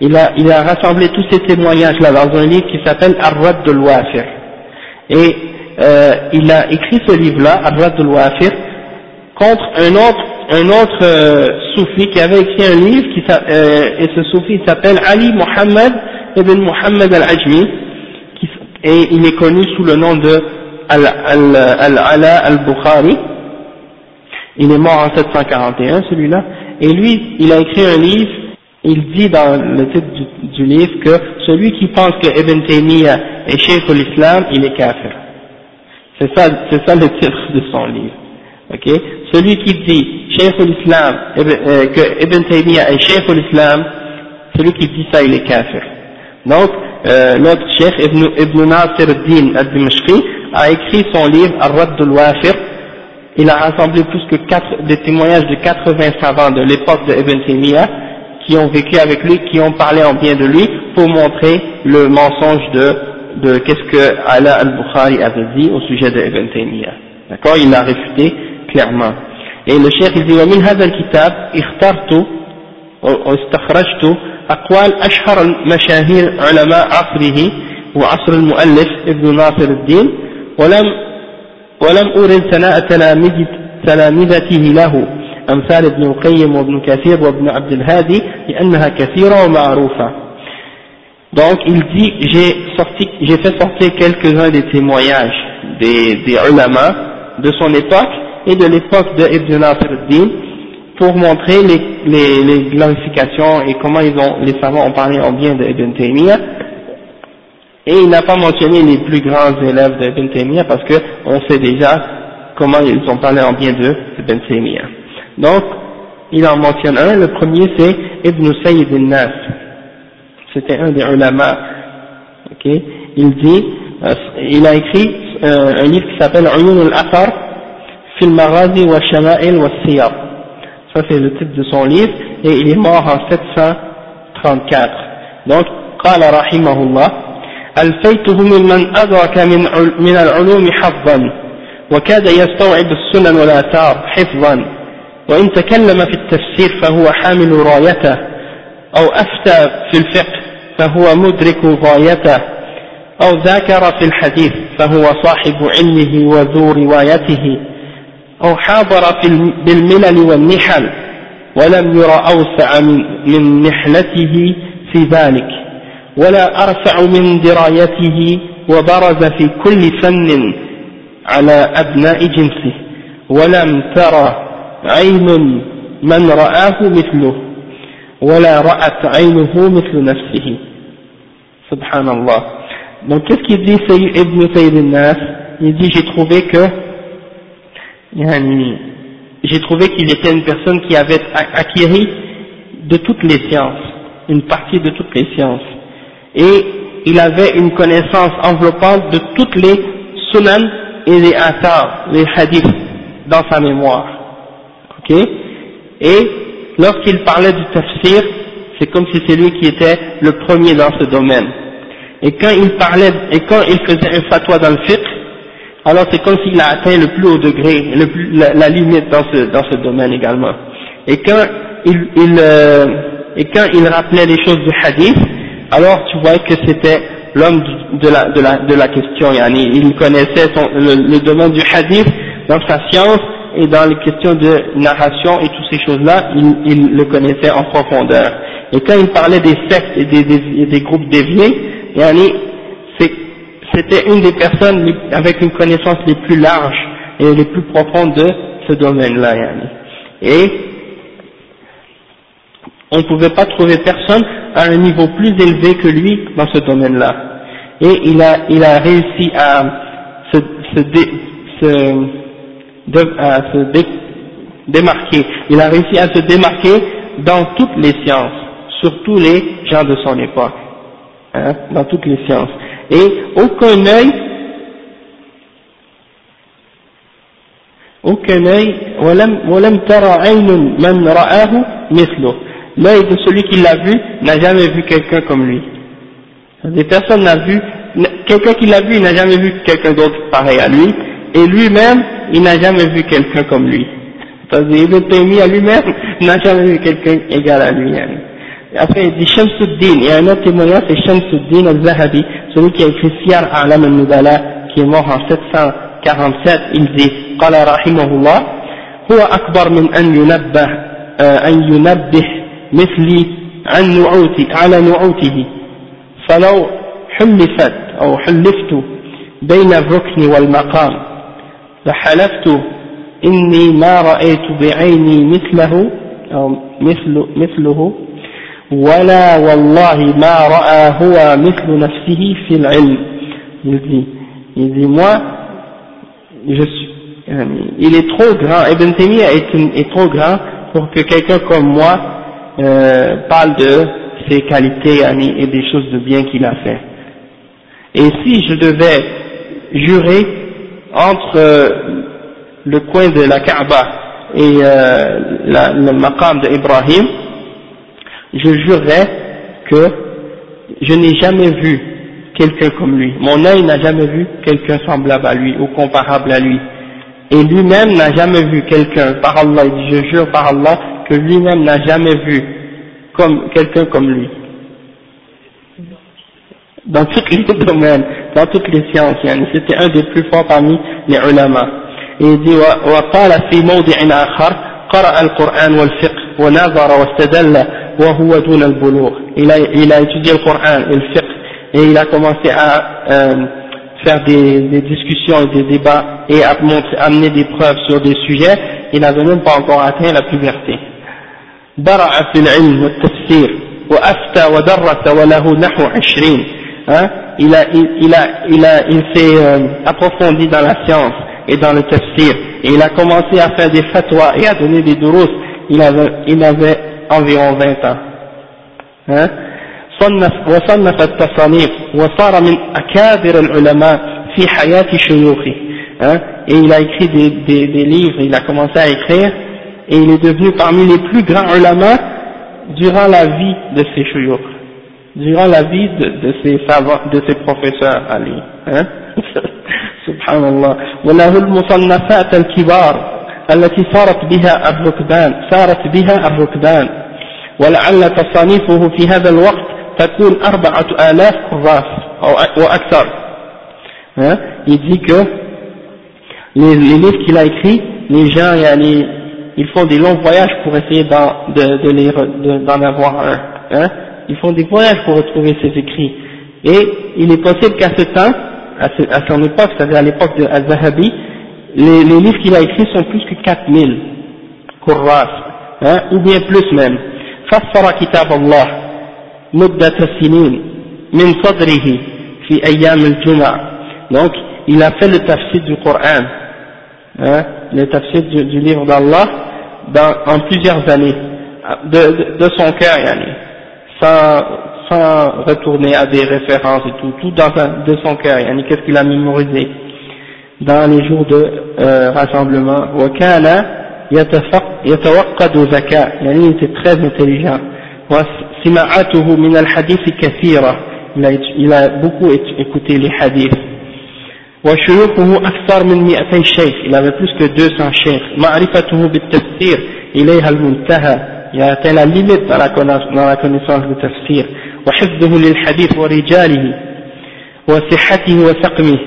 Speaker 1: il a, il a rassemblé tous ces témoignages-là dans un livre qui s'appelle Ar-Rad al-Wafir. Et euh, il a écrit ce livre-là, Ar-Rad al-Wafir, contre un autre, un autre euh, soufi qui avait écrit un livre, qui, euh, et ce soufi s'appelle Ali Muhammad ibn Muhammad al-Ajmi, et il est connu sous le nom de Al-Ala al-Bukhari, il est mort en 741 celui-là, et lui, il a écrit un livre, il dit dans le titre du, livre que celui qui pense que Ibn Taymiyyah est chef de l'islam, il est kafir. C'est ça, c'est ça le titre de son livre. Celui qui dit chef de l'islam, euh, que Ibn Taymiyyah est chef de l'islam, celui qui dit ça, il est kafir. Donc, euh, notre chef Ibn, Ibn Nasir al-Din al-Dimashqi a écrit son livre Ar-Radd al-Wafir, il a rassemblé plus que quatre, des témoignages de 80 savants de l'époque de Ibn Taymiyyah qui ont vécu avec lui, qui ont parlé en bien de lui pour montrer le mensonge de, de qu'est-ce que Allah al-Bukhari avait dit au sujet de Ibn Taymiyyah. D'accord Il l'a réfuté clairement. Et le cheikh il dit ومن هذا الكتاب اخترت واستخرجت أقوال أشهر المشاهير علماء عصره وعصر المؤلف ابن ناصر الدين ولم ولم أورد ثناء تلامذته له أمثال ابن القيم وابن كثير وابن عبد الهادي لأنها كثيرة ومعروفة. Donc il dit j'ai sorti j'ai fait sortir quelques-uns des témoignages des, des ulama de son époque et de l'époque de Ibn Nasr al-Din. Pour montrer les, les, les glorifications et comment ils ont, les savants ont parlé en bien de Ibn Taymiyyah Et il n'a pas mentionné les plus grands élèves d'Ibn Taymiyyah parce qu'on sait déjà comment ils ont parlé en bien d'eux, Ibn Taymiyyah. Donc, il en mentionne un, le premier c'est Ibn Sayyid al-Nas. C'était un des ulama. ok Il dit, euh, il a écrit euh, un livre qui s'appelle Uyun al-Athar, Fil Maghazi wa Shama'il wa Siyar. Ça c'est le titre de son livre, et il est mort en 734. Donc, قال رحمه الله ألفيته ممن أدرك من, من العلوم حظا وكاد يستوعب السنن والآثار حفظا وإن تكلم في التفسير فهو حامل رايته أو أفتى في الفقه فهو مدرك غايته أو ذاكر في الحديث فهو صاحب علمه وذو روايته أو حاضر بالملل والنحل ولم ير أوسع من, نحلته في ذلك ولا أرفع من درايته وبرز في كل فن على أبناء جنسه ولم ترى عين من رآه مثله ولا رأت عينه مثل نفسه Subhanallah. Donc qu'est-ce qu'il dit Ibn Sayyid al-Nas Il dit j'ai trouvé que j'ai trouvé qu'il était une personne qui avait acquis de toutes les sciences, une partie de toutes les sciences. Et il avait une connaissance enveloppante de toutes les sunan et les athar, les hadiths, dans sa mémoire. Ok? Et lorsqu'il parlait du tafsir, c'est comme si c'est lui qui était le premier dans ce domaine. Et quand il parlait, et quand il faisait un fatwa dans le fiqh, alors c'est comme s'il a atteint le plus haut degré, la, limite dans ce, domaine également. Et quand il, il euh, et quand il rappelait les choses du hadith, alors tu vois que c'était l'homme de la, question, yani, il connaissait le, domaine du hadith dans sa science et dans les questions de narration et toutes ces choses-là, il, le connaissait en profondeur. Et quand il parlait des sectes et des groupes déviés, yani, c'était une des personnes avec une connaissance les plus larges et les plus profondes de ce domaine-là. Et on ne pouvait pas trouver personne à un niveau plus élevé que lui dans ce domaine-là. Et il a, il a réussi à se, se, démarquer. Il a réussi à se démarquer dans toutes les sciences, surtout les gens de son époque, hein, dans toutes les sciences. Et aucun œil, aucun œil, l'œil de celui qui l'a vu n'a jamais vu quelqu'un comme lui. Des personnes n'ont vu, quelqu'un qui l'a vu, n'a jamais vu quelqu'un d'autre pareil à lui, et lui-même, il n'a jamais vu quelqu'un comme lui. C'est-à-dire, Ibn Taymiyyah lui-même *laughs* n'a jamais vu quelqu'un égal à lui. Après, il dit Shamsuddin, a un autre témoignage, c'est Shamsuddin al-Zahabi, celui qui a écrit Siyar A'lam al-Nubala, qui est mort en 747, il dit, قال رحمه الله, هو أكبر من أن ينبه أن ينبه مثلي عن نعوتي على نعوته. فلو حلفت أو حلفت بين الركن والمقام لحلفت إني ما رأيت بعيني مثله أو مثل مثله ولا والله ما رأى هو مثل نفسه في العلم il dit il dit moi je suis il est trop grand Ibn Taymiyyah est, est trop grand pour que quelqu'un comme moi euh, parle de ses qualités et des choses de bien qu'il a fait. Et si je devais jurer entre euh, le coin de la Kaaba et euh, la, le maqam d'Ibrahim, je jurerais que je n'ai jamais vu quelqu'un comme lui. Mon œil n'a jamais vu quelqu'un semblable à lui ou comparable à lui. Et lui-même n'a jamais vu quelqu'un, par Allah, il dit, je jure par Allah, que lui-même n'a jamais vu comme quelqu'un comme lui. Dans tous les *laughs* domaines, dans toutes les sciences, c'était un des plus forts parmi les ulama. Et il dit, وقال في موضع آخر قرأ القرآن والفقه ونظر واستدل وهو دون البلوغ. Il a, il a étudié le Coran et le fiqh et il a commencé à euh, faire des, des, discussions et des débats et à montrer, amener des preuves sur des sujets, il n'avait même pas encore atteint la puberté. برع في العلم والتفسير وأفتى ودرس وله نحو عشرين hein? il a il a il a il s'est euh, approfondi dans la science et dans le tafsir et il a commencé à faire des fatwas et à donner des durus il avait il avait environ 20 ans hein? صنف وصنف التصانيف وصار من أكابر العلماء في حياة شيوخه hein? et il a écrit des, des, des livres il a commencé à écrire et il est devenu parmi les plus grands ulama durant la vie de ses shuyukh, durant la vie de, de ses savants, de ses professeurs à lui. Hein *laughs* سبحان الله وله المصنفات الكبار التي صارت بها الركبان صارت بها الركبان ولعل تصانيفه في هذا الوقت تكون أربعة آلاف كراس أو وأكثر hein il dit que les, les livres qu'il a écrits les gens yani, ils font des longs voyages pour essayer d'en de, d'en avoir un. Hein ils font des voyages pour retrouver ces écrits. Et il est possible qu'à ce temps, à, son époque, c'est-à-dire à, l'époque de Al-Zahabi, les, les, livres qu'il a écrits sont plus que 4000 Qurras, hein, ou bien plus même. فسر كتاب الله مدة سنين من صدره في أيام الجمعة donc il a fait le tafsir du Coran hein, le tafsir du, du livre d'Allah en plusieurs années de, de, de son cœur yani, sans, sans retourner à des références et tout tout dans un, de son cœur yani, qu'est-ce qu'il a mémorisé Dans les jours de euh, rassemblement وكان يتوقد ذكاء يعني il était très intelligent وسماعاته من الحديث كثيرة il a, il a beaucoup écouté les hadiths وشيوخه أكثر من 200 شيخ il avait plus que 200 شيخ معرفته بالتفسير إليها المنتهى il a atteint la limite dans la connaissance du tafsir وحفظه للحديث ورجاله وصحته وسقمه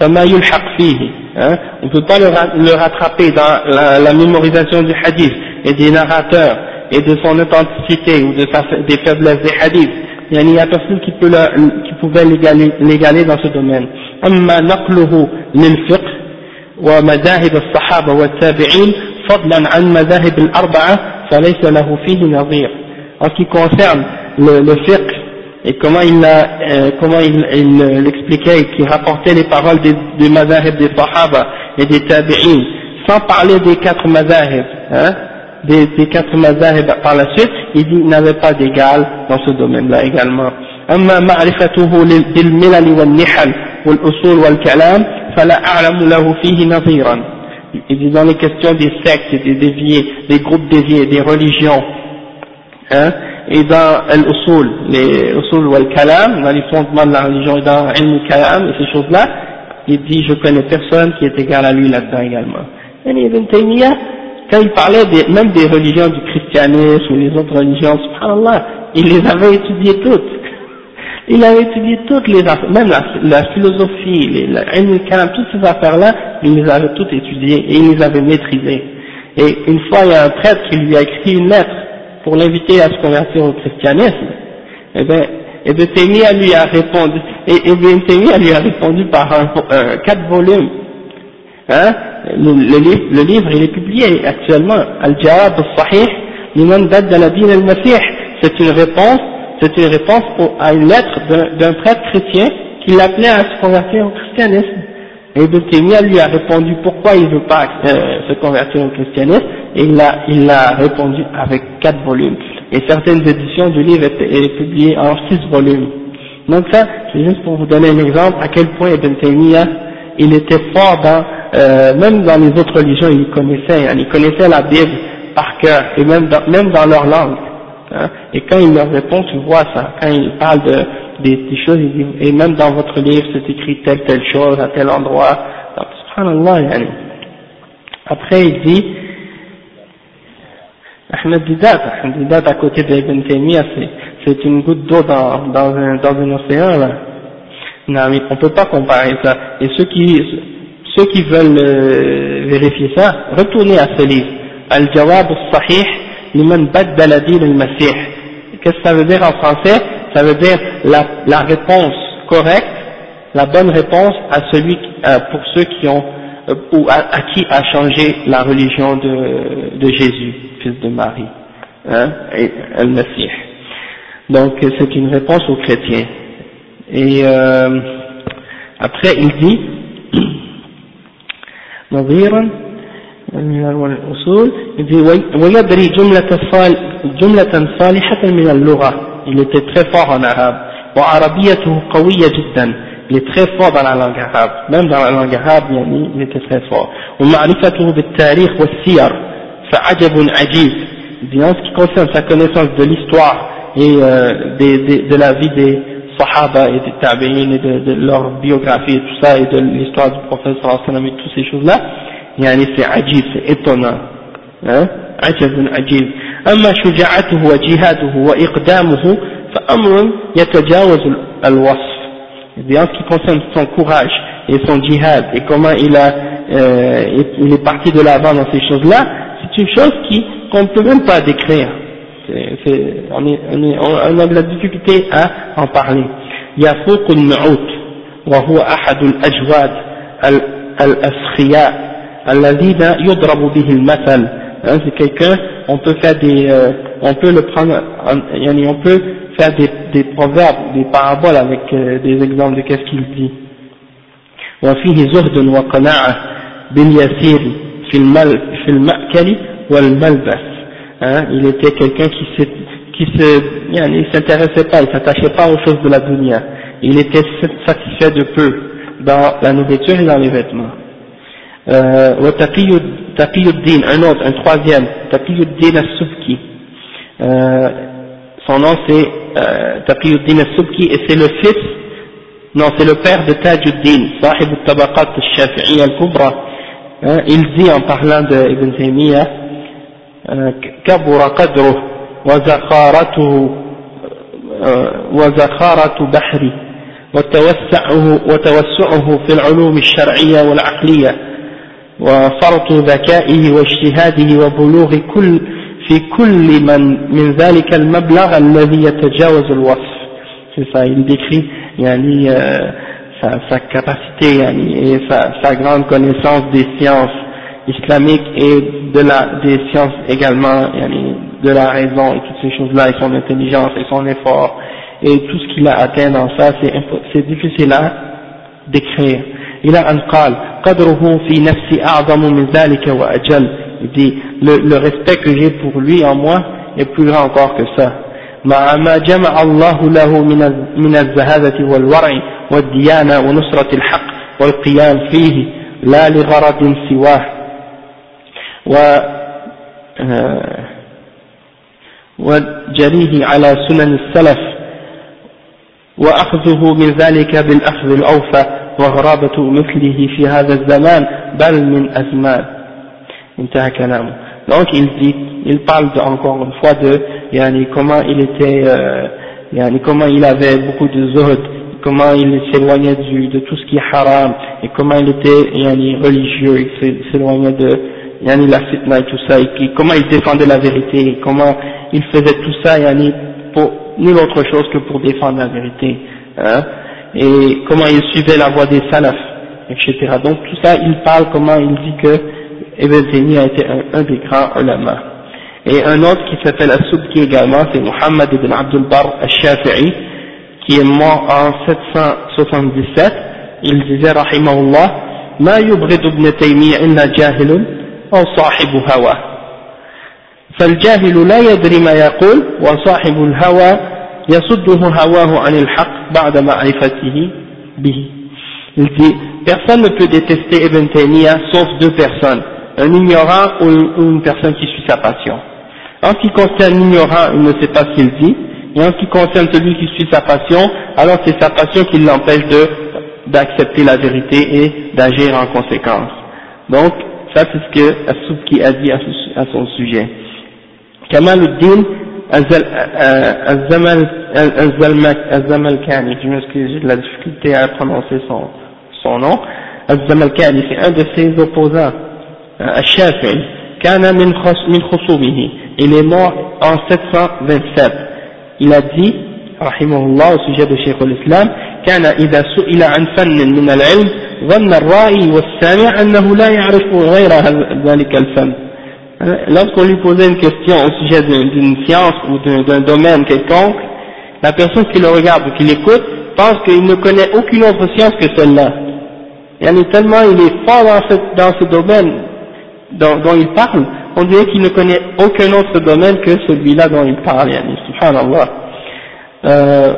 Speaker 1: hein, on ne peut pas le, le rattraper dans la, la, mémorisation du hadith et des narrateurs et de son authenticité ou de sa, des faiblesses des hadiths il n'y a personne qui, peut le, qui pouvait l'égaler dans ce domaine أما نقله للفقه ومذاهب الصحابة والتابعين فضلا عن مذاهب الأربعة فليس له فيه نظير en ce qui concerne le, le fiqh et comment il a, euh, comment il, il l'expliquait et qui rapportait les paroles des, des mazahib des sahaba et des tabi'in sans parler des quatre mazahib hein, des, des quatre mazahib par la suite il dit qu'il n'avait pas d'égal dans ce domaine-là également أما معرفته بالملل والنحل والأصول والكلام فلا أعلم له فيه نظيرا il dit dans les questions des sectes et des déviés, des groupes déviés, des religions hein, et dans l'usul, les usul ou kalam dans les fondements de la religion et dans al-kalam et ces choses-là, il dit je connais personne qui est égal à lui là-dedans également. Et Ibn Taymiyyah, quand il parlait même des religions du christianisme ou les autres religions, subhanallah, il les avait étudiées toutes. *laughs* Il avait étudié toutes les affaires, même la, la philosophie, les, la, kalam, toutes ces affaires-là, il les avait toutes étudiées et il les avait maîtrisées. Et une fois, il y a un prêtre qui lui a écrit une lettre pour l'inviter à se convertir au christianisme, eh bien, Ibn Taymiyyah lui a répondu, et Ibn Taymiyyah lui a répondu par un, quatre volumes. Hein? Le, livre, le il est publié actuellement. Al-Jawab al-Sahih, liman badda la din al-Masih. C'est une réponse, c'est une réponse à une lettre d'un prêtre chrétien qui l'appelait à se convertir au christianisme. Et Ibn Taymiyyah lui a répondu pourquoi il ne veut pas euh, se convertir au christianisme, et il a, il a répondu avec quatre volumes. Et certaines éditions du livre étaient publiées en six volumes. Donc ça, c'est juste pour vous donner un exemple à quel point Ibn Taymiyyah, il était fort dans, euh, même dans les autres religions, il connaissait, hein, il connaissait la Bible par cœur, et même dans, même dans leur langue. Hein. Et quand il leur répond, tu vois ça, quand il parle de, des, des choses, et même dans votre livre, c'est écrit telle, telle chose, à tel endroit. Donc, subhanallah, yani. Après, il dit, Ahmed Didat, Ahmed Didat à côté d'Ibn Taymiyyah, c'est une goutte d'eau dans, dans, un, dans un océan, là. Non, mais on peut pas comparer ça. Et ceux qui, ceux qui veulent euh, vérifier ça, retournez à ce livre. Al-Jawab al-Sahih liman baddala din al-Masih. Qu'est-ce que ça veut dire en français? Ça veut dire la, la réponse correcte, la bonne réponse à celui, euh, pour ceux qui ont, euh, ou à, à, qui a changé la religion de, de Jésus, fils de Marie, hein, et al-Masih. Donc c'est une réponse aux chrétiens. Et euh, après il dit *clears throat* نظيرا والأصول ويدري جملة صال جملة صالحة من اللغة il était très fort en arabe. Il est très fort dans la langue arabe, même dans la langue arabe, il était très fort. En ce qui concerne sa connaissance de l'histoire et euh, de la vie des Sahaba et des Tabi'in et de, de, leur biographie et tout ça, et de l'histoire du Prophète et toutes ces choses-là, c'est ajib, c'est étonnant. Hein? عجب عجيب أما شجاعته وجهاده وإقدامه فأمر يتجاوز الوصف et en ce qui concerne son courage et son djihad et comment il a euh, il est parti de l'avant dans ces choses-là, c'est une chose qui qu'on ne peut même pas décrire. c'est, on, est, on, est, on a de la difficulté à en parler. يفوق النعوت وهو أحد الأجواد الأسخياء الذين يضرب به المثل hein, c'est quelqu'un on peut faire des euh, on peut le prendre on peut faire des, des proverbes, des paraboles avec euh, des exemples de qu'est-ce qu'il dit. وفيه زهد وقناعة باليسير في في المأكل والملبس hein, il était quelqu'un qui se qui se il s'intéressait pas il s'attachait pas aux choses de la dunya il était satisfait de peu dans la nourriture et dans les vêtements euh, Taqiyuddin, un autre, un troisième, Taqiyuddin al-Subki. Euh, son nom c'est euh, Taqiyuddin al-Subki et c'est le fils, non c'est le père de Tajuddin, Sahib al-Tabaqat al-Shafi'i al-Kubra. Il dit en parlant de Ibn Taymiyyah, كبر قدره وزخارته وزخارة بحري وتوسعه, وتوسعه في العلوم الشرعية والعقلية وفرط ذكائه واجتهاده وبلوغ كل في كل من من ذلك المبلغ الذي يتجاوز الوصف c'est ça il décrit yani, euh, sa, sa capacité yani, et sa, sa grande connaissance des sciences islamiques et de la, des sciences également yani, de la raison et toutes ces choses là et son intelligence et son effort et tout ce qu'il a atteint dans ça c'est difficile à décrire إلى أن قال قدره في نفسي أعظم من ذلك وأجل. Il dit le, le respect que j'ai pour lui en moi est plus grand encore que ça. مع ما جمع الله له من من الزهادة والورع والديانة ونصرة الحق والقيام فيه لا لغرض سواه. و وجريه على سنن السلف. وأخذه من ذلك بالأخذ الأوفى وغرابة مثله في هذا الزمان بل من أزمان انتهى كلامه donc il dit il parle de, encore une fois de yani, comment il était euh, yani, comment il avait beaucoup de zuhd comment il s'éloignait de tout ce qui est haram et comment il était yani, religieux il s'éloignait de yani, la fitna et tout ça et qui, comment il défendait la vérité et comment il faisait tout ça yani, pour nulle autre chose que pour défendre la vérité hein et comment il suivait la voie des salafs, etc. Donc tout ça, il parle comment il dit que Ibn Taymiyyah a été un, des grands ulama. Et un autre qui s'appelle As-Subki également, c'est Muhammad ibn Abdul Bar al-Shafi'i, qui est mort en 777. Il disait, rahimahullah, ما يبغض ابن تيمية إلا جاهل أو صاحب هوى فالجاهل لا يدري ما يقول وصاحب الهوى يصده هواه عن الحق بعد معرفته به il dit personne ne peut détester Ibn Taymiyyah sauf deux personnes un ignorant ou une personne qui suit sa passion en ce qui concerne l'ignorant il ne sait pas ce qu'il dit et en ce qui concerne celui qui suit sa passion alors c'est sa passion qui l'empêche de d'accepter la vérité et d'agir en conséquence donc ça c'est ce que As-Subki a dit à son sujet Kamaluddin Al-Zamalkani, je m'excuse, j'ai de la difficulté à prononcer son, son nom. Al-Zamalkani, c'est un de ses opposants, Al-Shafi'i, Kana min khusubihi, il est mort en 727. Il a dit, rahimahullah, au sujet de Cheikh al-Islam, كان إذا سئل عن فن من العلم ظن الرائي والسامع أنه لا يعرف غير ذلك الفن lorsqu'on lui posait une question au sujet d'une science ou d'un domaine quelconque, la personne qui le regarde ou qui l'écoute pense qu'il ne connaît aucune autre science que celle-là. Et tellement il est fort dans ce, dans ce domaine dont, dont, il parle, on dirait qu'il ne connaît aucun autre domaine que celui-là dont il parle. Yani, subhanallah. Euh,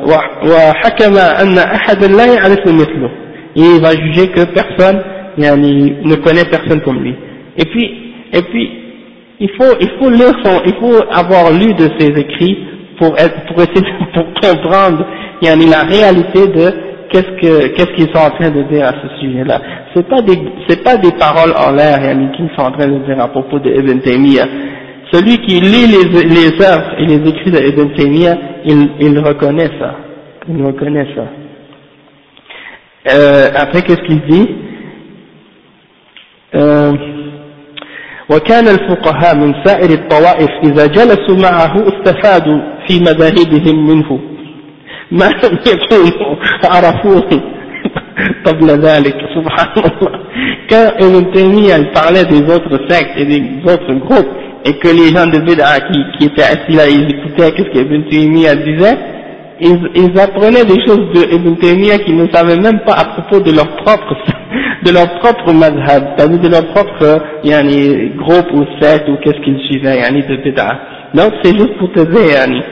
Speaker 1: et il va juger que personne yani, ne connaît personne comme lui. Et puis, et puis il faut, il faut lire il faut avoir lu de ses écrits pour être, pour essayer de, pour comprendre, yani, la réalité de qu'est-ce que, qu'est-ce qu'ils sont en train de dire à ce sujet-là. C'est pas des, c'est pas des paroles en l'air, yani, qu'ils sont en train de dire à propos de Ibn. Celui qui lit les, les œuvres et les écrits de Ibn il, il reconnaît ça. Il reconnaît ça. Euh, après, qu'est-ce qu'il dit? Euh, وكان الفقهاء من سائر الطوائف إذا جلسوا معه استفادوا في مذاهبهم منه ما لم يكونوا عرفوه قبل ذلك سبحان الله quand Ibn Taymiyyah parlait des autres sectes et des autres groupes et que les gens de Bid'a qui, qui étaient assis là ils écoutaient qu'est-ce qu'Ibn Taymiyyah disait ils, ils apprenaient des choses de Ibn Taymiyyah qu'ils ne savaient même pas à propos de leur propre, *laughs* de leur propre madhab, c'est-à-dire de leur propre, yani, groupe ou secte ou qu'est-ce qu'ils suivaient, yani, de bid'ah. Donc c'est juste pour te dire, yani.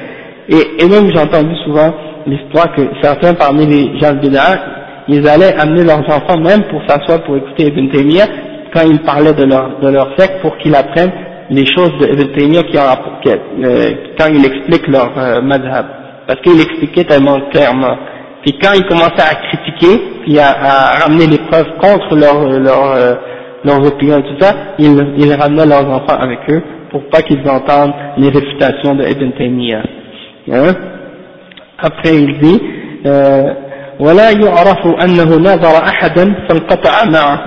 Speaker 1: Et, et même j'ai entendu souvent l'histoire que certains parmi les gens de bid'ah, ils allaient amener leurs enfants même pour s'asseoir pour écouter Ibn Taymiyyah quand ils parlaient de leur, de leur secte pour qu'ils apprennent les choses de Ibn Taymiyyah qui ont, euh, quand il explique leur euh, madhab parce qu'il expliquait tellement clairement. Puis quand ils commençaient à critiquer, puis à, à ramener les preuves contre leur, leur, euh, leurs opinions et tout ça, ils, ils ramenaient leurs enfants avec eux pour pas qu'ils entendent les réfutations de Ibn Taymiyyah. Hein? Après il dit euh, ولا يعرف أنه ناظر أحدا فانقطع معه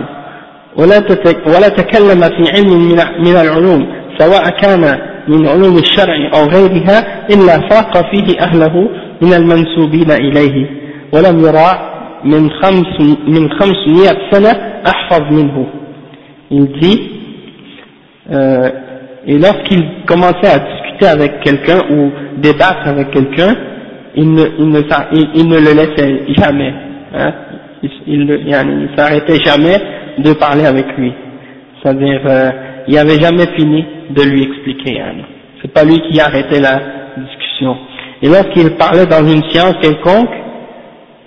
Speaker 1: ولا, ولا تكلم في علم من العلوم سواء كان من علوم الشرع أو غيرها إلا فاق فيه أهله من المنسوبين إليه ولم يرى من خمس من خمسمائة سنة أحفظ منه il dit euh, et lorsqu'il commençait à discuter avec quelqu'un ou débattre avec quelqu'un il ne, il ne, il, il ne le laissait jamais hein, il, il, il s'arrêtait jamais de parler avec lui c'est-à-dire euh, il n'avait jamais fini de lui expliquer. Hein. C'est pas lui qui arrêtait la discussion. Et lorsqu'il parlait dans une science quelconque,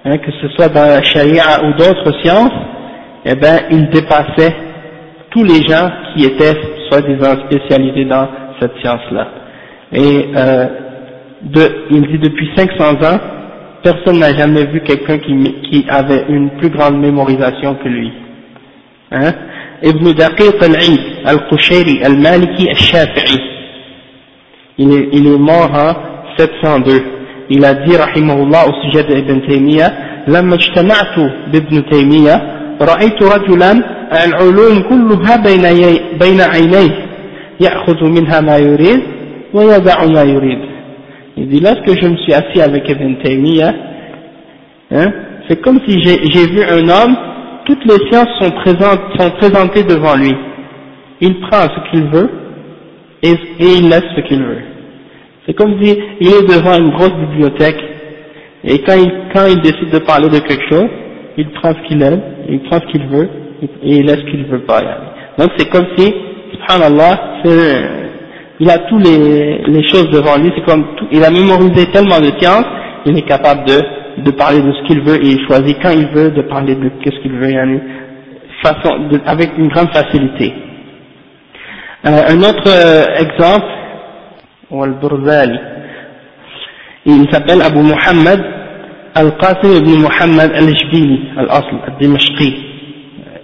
Speaker 1: hein, que ce soit dans la charia ou d'autres sciences, eh ben, il dépassait tous les gens qui étaient soi-disant spécialisés dans cette science-là. Et euh, de, il dit depuis 500 ans, personne n'a jamais vu quelqu'un qui, avait une plus grande mémorisation que lui. Hein? ابن دقيق العيد القشيري المالكي الشافعي. Il est, il est mort en 702 il a dit رحمه الله au sujet d'Ibn Taymiyyah لما اجتمعت بابن تيمية رأيت رجلا العلوم كلها بين, بين عينيه يأخذ منها ما يريد ويدع ما يريد il dit lorsque je me suis assis avec Ibn Taymiyyah hein, c'est comme si j'ai vu un homme toutes les sciences sont, présentées devant lui. Il prend ce qu'il veut et, il laisse ce qu'il veut. C'est comme si il est devant une grosse bibliothèque et quand il, décide de parler de quelque chose, il prend ce qu'il aime, il prend ce qu'il veut et il laisse ce qu'il veut pas. Donc c'est comme si, subhanallah, il a tous les, les choses devant lui, c'est comme tout, il a mémorisé tellement de sciences, il est capable de de parler de ce qu'il veut et il choisit quand il veut de parler de ce qu'il veut, avec une grande facilité. Euh, un autre euh, exemple, Al-Burzali, il s'appelle Abu Muhammad Al-Qasim ibn Muhammad Al-Jbili, Al-Asl, Al-Dimashqi.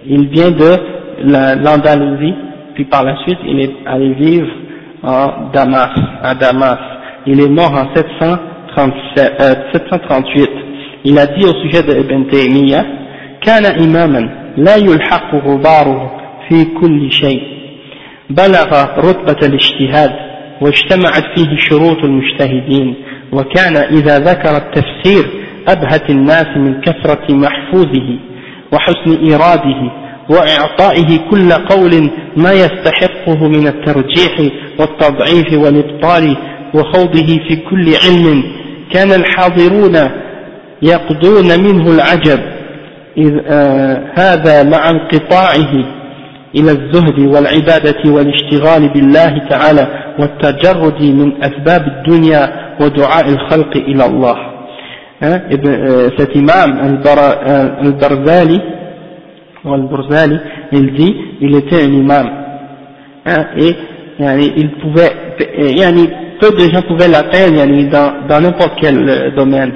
Speaker 1: Il vient de l'Andalousie, puis par la suite il est allé vivre en Damas, à Damas. Il est mort en 700 738 il a dit au sujet de Ibn Taymiyyah كان إماما لا يلحق غباره في كل شيء بلغ رتبة الاجتهاد واجتمعت فيه شروط المجتهدين وكان إذا ذكر التفسير أبهت الناس من كثرة محفوظه وحسن إيراده وإعطائه كل قول ما يستحقه من الترجيح والتضعيف والإبطال وخوضه في كل علم كان الحاضرون يقضون منه العجب إذ آه هذا مع انقطاعه إلى الزهد والعبادة والاشتغال بالله تعالى والتجرد من أسباب الدنيا ودعاء الخلق إلى الله. cet imam al-Barzali al-Barzali il dit il était un imam. hein, et yani, il pouvait yani, peu de gens pouvaient l'atteindre dans, n'importe quel euh, domaine.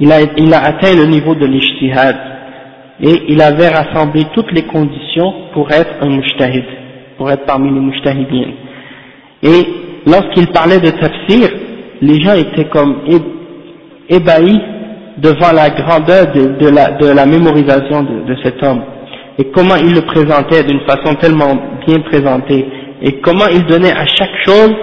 Speaker 1: Il a, atteint le niveau de l'ijtihad et il avait rassemblé toutes les conditions pour être un mujtahid, pour être parmi les mujtahidines. Et lorsqu'il parlait de tafsir, les gens étaient comme ébahis devant la grandeur de, la, mémorisation de, cet homme et comment il le présentait d'une façon tellement bien présentée et comment il donnait à chaque chose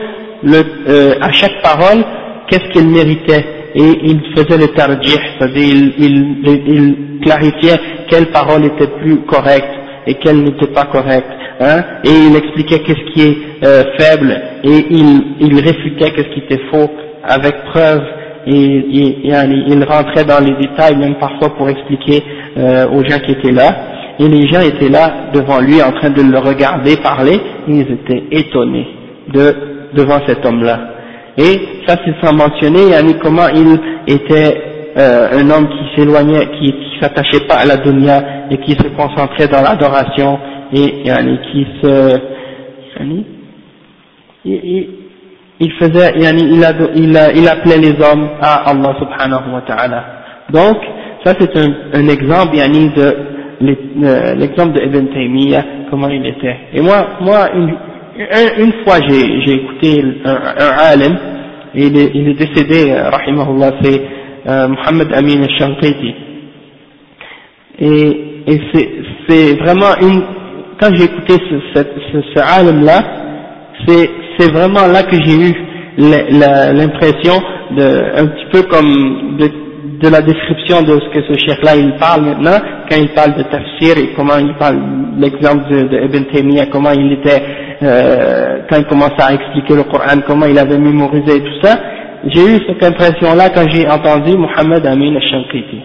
Speaker 1: le, euh, à chaque parole qu'est-ce qu'il méritait. Et il faisait le tarjih, c'est-à-dire il, il, il, clarifiait quelle parole était plus correcte et quelle n'était pas correcte, hein, et il expliquait qu'est-ce qui est euh, faible et il, il réfutait qu'est-ce qui était faux avec preuve. Et, il rentrait dans les détails même parfois pour expliquer euh, aux gens qui étaient là, et les gens étaient là devant lui en train de le regarder parler, et ils étaient étonnés de, devant cet homme-là. Et ça c'est sans mentionner, yani, comment il était euh, un homme qui s'éloignait, qui, qui s'attachait pas à la dunya et qui se concentrait dans l'adoration et yani, qui se yani, il, il yani, il, il, il appelait les hommes à Allah subhanahu wa ta'ala. Donc ça c'est un, exemple yani, de l'exemple de Ibn Taymiyyah, comment il était. Et moi, moi une fois j'ai écouté un, un alim, il est, il est décédé, euh, rahimahullah, c'est euh, Mohamed Amin al-Shankiti. Et, et c'est vraiment une, quand j'ai écouté ce, ce, ce, alim-là, c'est vraiment là que j'ai eu l'impression de, un petit peu comme de la description de ce que ce chef-là il parle maintenant, quand il parle de tafsir et comment il parle, l'exemple de, Ibn Taymiyyah, comment il était, euh, quand il commençait à expliquer le Coran, comment il avait mémorisé et tout ça, j'ai eu cette impression-là quand j'ai entendu Mohamed Amin al-Shankiti.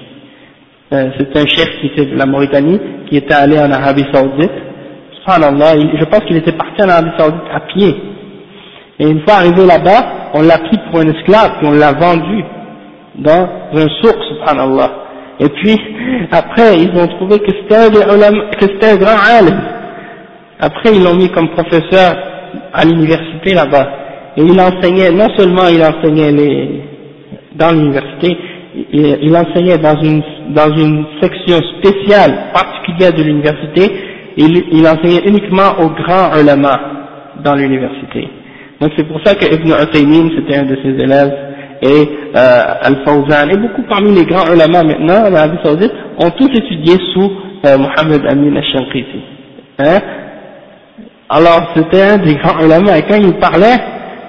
Speaker 1: Euh, c'est un chef qui était de la Mauritanie, qui était allé en Arabie Saoudite. Subhanallah, je pense qu'il était parti en Arabie Saoudite à pied. Et une fois arrivé là-bas, on l'a pris pour un esclave, puis on l'a vendu dans un source, subhanallah. Et puis, après, ils ont trouvé que c'était un, grand alim. Après, ils l'ont mis comme professeur à l'université là-bas. Et il enseignait, non seulement il enseignait les, dans l'université, il, il, enseignait dans une, dans une section spéciale, particulière de l'université, il, il enseignait uniquement aux grands ulama dans l'université. Donc c'est pour ça que Ibn Uthaymin, c'était un de ses élèves, et euh, Al-Fawzan, et beaucoup parmi les grands ulama maintenant en Arabie Saoudite ont tous étudié sous euh, Mohamed Amin al-Shanqiti. Hein? Alors c'était un des grands ulama et quand il parlait,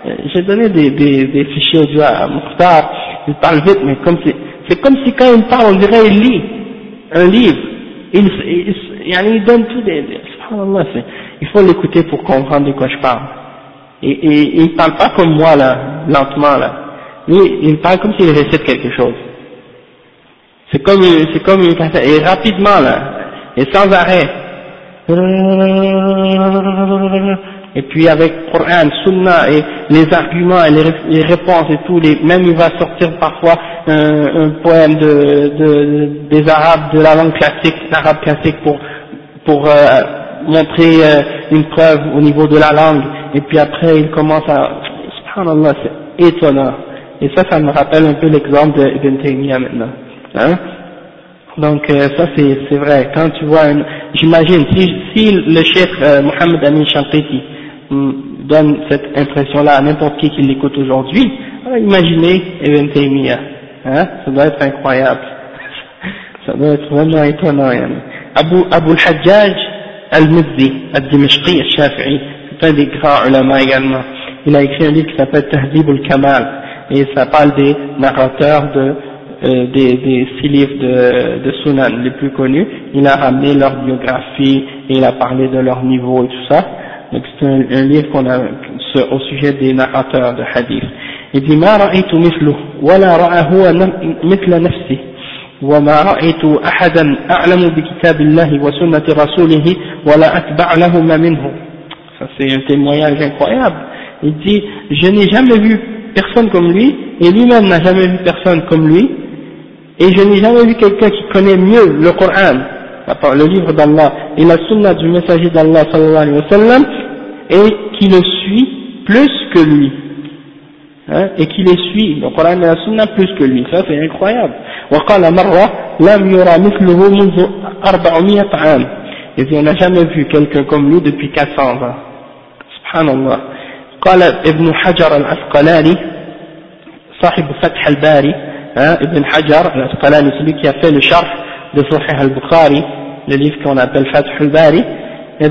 Speaker 1: euh, j'ai donné des, des, des, fichiers audio à Mukhtar, il parle vite mais comme c'est comme si quand il parle on dirait il lit un livre, il, il, il, donne tout des, des il faut l'écouter pour comprendre de quoi je parle. Et, et, et il parle pas comme moi là, lentement là lui, il parle comme s'il récite quelque chose. C'est comme, c'est comme une et rapidement là, et sans arrêt. Et puis avec Coran, Sunna et les arguments et les, réponses et tout, les, même il va sortir parfois un, un poème de, de, des Arabes, de la langue classique, l'arabe classique pour, pour euh, montrer euh, une preuve au niveau de la langue. Et puis après il commence à, subhanallah, c'est étonnant. Et ça, ça me rappelle un peu l'exemple de Ibn Taymiyyah maintenant. Hein? Donc euh, ça c'est vrai. Quand tu vois, j'imagine si, si le chef euh, Mohamed Amin Shankiti hmm, donne cette impression-là à n'importe qui qui l'écoute aujourd'hui, imaginez Ibn Taymiyyah. Hein? Ça doit être incroyable. *laughs* ça doit être vraiment étonnant. Hein. Abu, Abu al-Hajjaj al-Mizzi, al-Dimishqi al-Shafi'i, c'est un des grands ulama également. Il a écrit un livre qui s'appelle Tahdib al-Kamal et ça parle des narrateurs de, euh, des, des six livres de, de Sunan les plus connus. Il a ramené leur biographie et il a parlé de leur niveau et tout ça. Donc c'est un, un, livre qu'on a au sujet des narrateurs de hadith. Il dit ما رأيت مثله ولا رأى هو مثل نفسه وما رأيت أحدا أعلم بكتاب الله وسنة رسوله ولا أتبع لهما منه. Ça c'est un témoignage incroyable. Il dit, je n'ai jamais vu personne comme lui, et lui-même n'a jamais vu personne comme lui, et je n'ai jamais vu quelqu'un qui connaît mieux le Coran, le livre d'Allah, et la sunna du messager d'Allah sallallahu alayhi wa sallam, et qui le suit plus que lui. Hein, et qui les suit, le Coran et la sunna plus que lui, ça c'est incroyable. وقال مرة لم يرى مثله منذ 400 عام. Et on n'a jamais vu quelqu'un comme lui depuis 400 ans. Subhanallah. قال ابن حجر الأسقلاني صاحب فتح الباري ابن حجر الأسقلاني celui qui a fait le sharh de Sahih al-Bukhari le livre qu'on appelle eh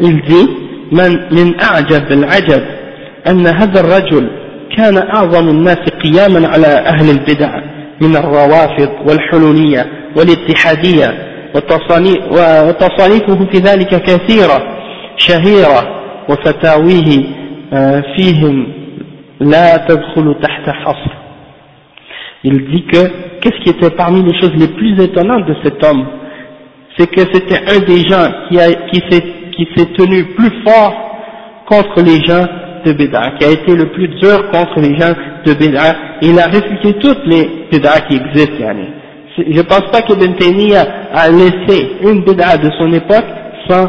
Speaker 1: il dit من, من أعجب العجب أن هذا الرجل كان أعظم الناس قياما على أهل البدع من الروافض والحلولية والاتحادية وتصانيفه في ذلك كثيرة شهيرة وفتاويه فيهم لا تدخل تحت حصر Il dit que, qu'est-ce qui était parmi les choses les plus étonnantes de cet homme C'est que c'était un des gens qui, a, qui s'est tenu plus fort contre les gens de Béda, qui a été le plus dur contre les gens de Béda, il a réfuté toutes les Béda qui existent. Yani. Je ne pense pas que Taymiyyah a laissé une Béda de son époque sans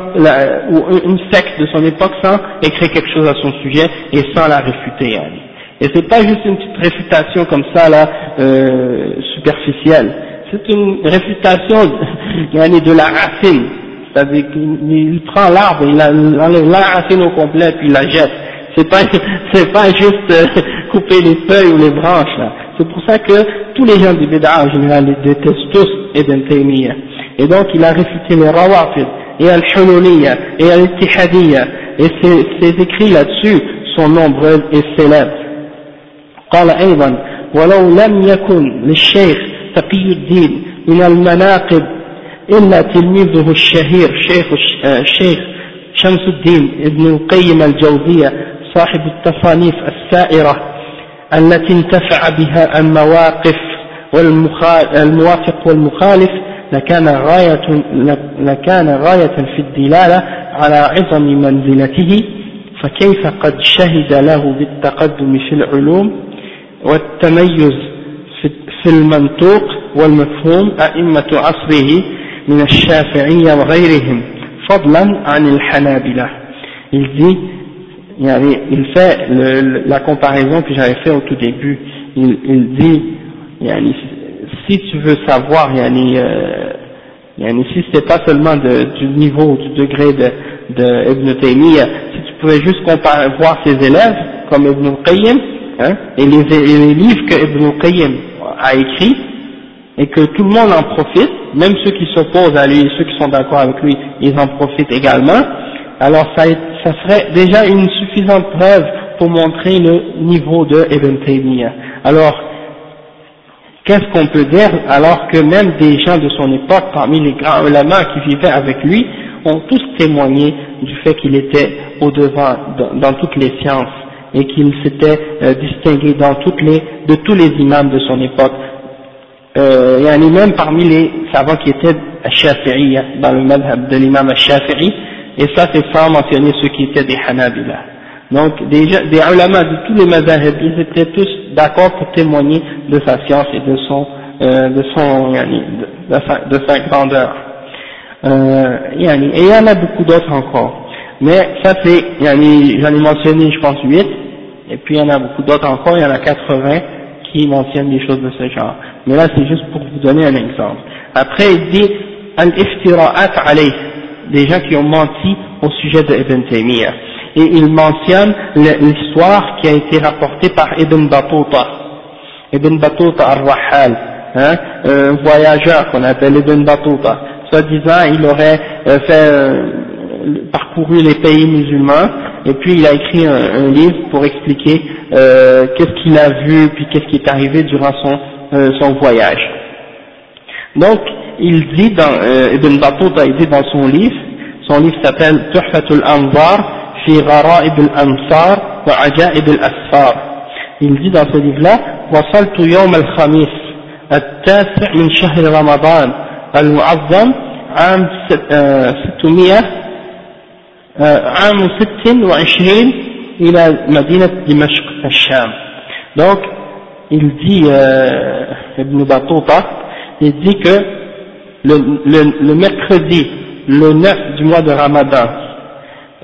Speaker 1: ou une secte de son époque sans écrire quelque chose à son sujet et sans la réfuter. Yani. Et c'est pas juste une petite réfutation comme ça là euh, superficielle, c'est une réfutation *laughs* de la racine. C'est-à-dire qu'il prend l'arbre, il enlève la racine au complet puis il la jette. C'est pas, *laughs* c'est pas juste euh, *laughs* couper les feuilles ou les branches là. C'est pour ça que tous les gens du Bida en général les détestent tous Ibn Taymiyyah. Et donc il a réfuté les Rawafid et Al-Hululiyya et Al-Ittihadiyya et ses, écrits là-dessus sont nombreux et célèbres. قال أيضا ولو لم يكن للشيخ تقي الدين من المناقب إلا تلميذه الشهير شيخ الشيخ شمس الدين ابن القيم الجوزية صاحب التصانيف السائرة التي انتفع بها المواقف والموافق والمخالف لكان غاية, لكان غاية في الدلالة على عظم منزلته فكيف قد شهد له بالتقدم في العلوم والتميز في المنطوق والمفهوم أئمة عصره من الشافعية وغيرهم فضلا عن الحنابلة il dit il fait le, la comparaison que j'avais fait au tout début. Il, il dit, si tu veux savoir, yani, euh, si c'est pas seulement du niveau, du degré de, de Taymiyyah, si tu pouvais juste comparer, voir ses élèves, comme Ibn Qayyim, hein, et, les, livres que Ibn Qayyim a écrits, et que tout le monde en profite, même ceux qui s'opposent à lui, ceux qui sont d'accord avec lui, ils en profitent également, alors ça, ça serait déjà une suffisante preuve pour montrer le niveau de Ibn Taymiyyah. Alors, qu'est-ce qu'on peut dire alors que même des gens de son époque, parmi les grands ulama qui vivaient avec lui, ont tous témoigné du fait qu'il était au devant dans, toutes les sciences et qu'il s'était euh, distingué de tous les imams de son époque. Euh, il y en a même parmi les savants qui étaient Shafi'i, dans le madhab de l'imam Shafi'i, et ça c'est sans mentionner ceux qui étaient des Hanabila. Donc des, des ulama de tous les mazahib, ils étaient tous d'accord pour témoigner de sa science et de son, euh, de son, de, sa, de sa grandeur. Euh, et il y en a beaucoup d'autres encore. Mais ça c'est, j'en ai mentionné je pense 8, et puis il y en a beaucoup d'autres encore, il y en a 80 qui mentionnent des choses de ce genre. Mais là c'est juste pour vous donner un exemple. Après il dit, al-iftira'at alayh, des gens qui ont menti au sujet de Ibn Taymiyyah. Et il mentionne l'histoire qui a été rapportée par Ibn Battuta. Ibn Battuta al-Rahal, hein, un voyageur qu'on appelle Ibn Battuta. Soi-disant, il aurait euh, fait, euh, parcouru les pays musulmans, et puis il a écrit un, livre pour expliquer euh, qu'est-ce qu'il a vu, puis qu'est-ce qui est arrivé durant son, son voyage. Donc, il dit dans, euh, Ibn Battuta, il dit dans son livre, son livre s'appelle Tuhfatul Anvar Gharaib al-Ansar wa Ajaib al-Asfar. Il dit dans ce livre-là, وصلت يوم الخميس التاسع من شهر رمضان المعظم عام 600 عام 26 إلى مدينة دمشق الشام. Donc, il dit, euh, Ibn Battuta, il dit que le, le, le, mercredi, le 9 du mois de Ramadan,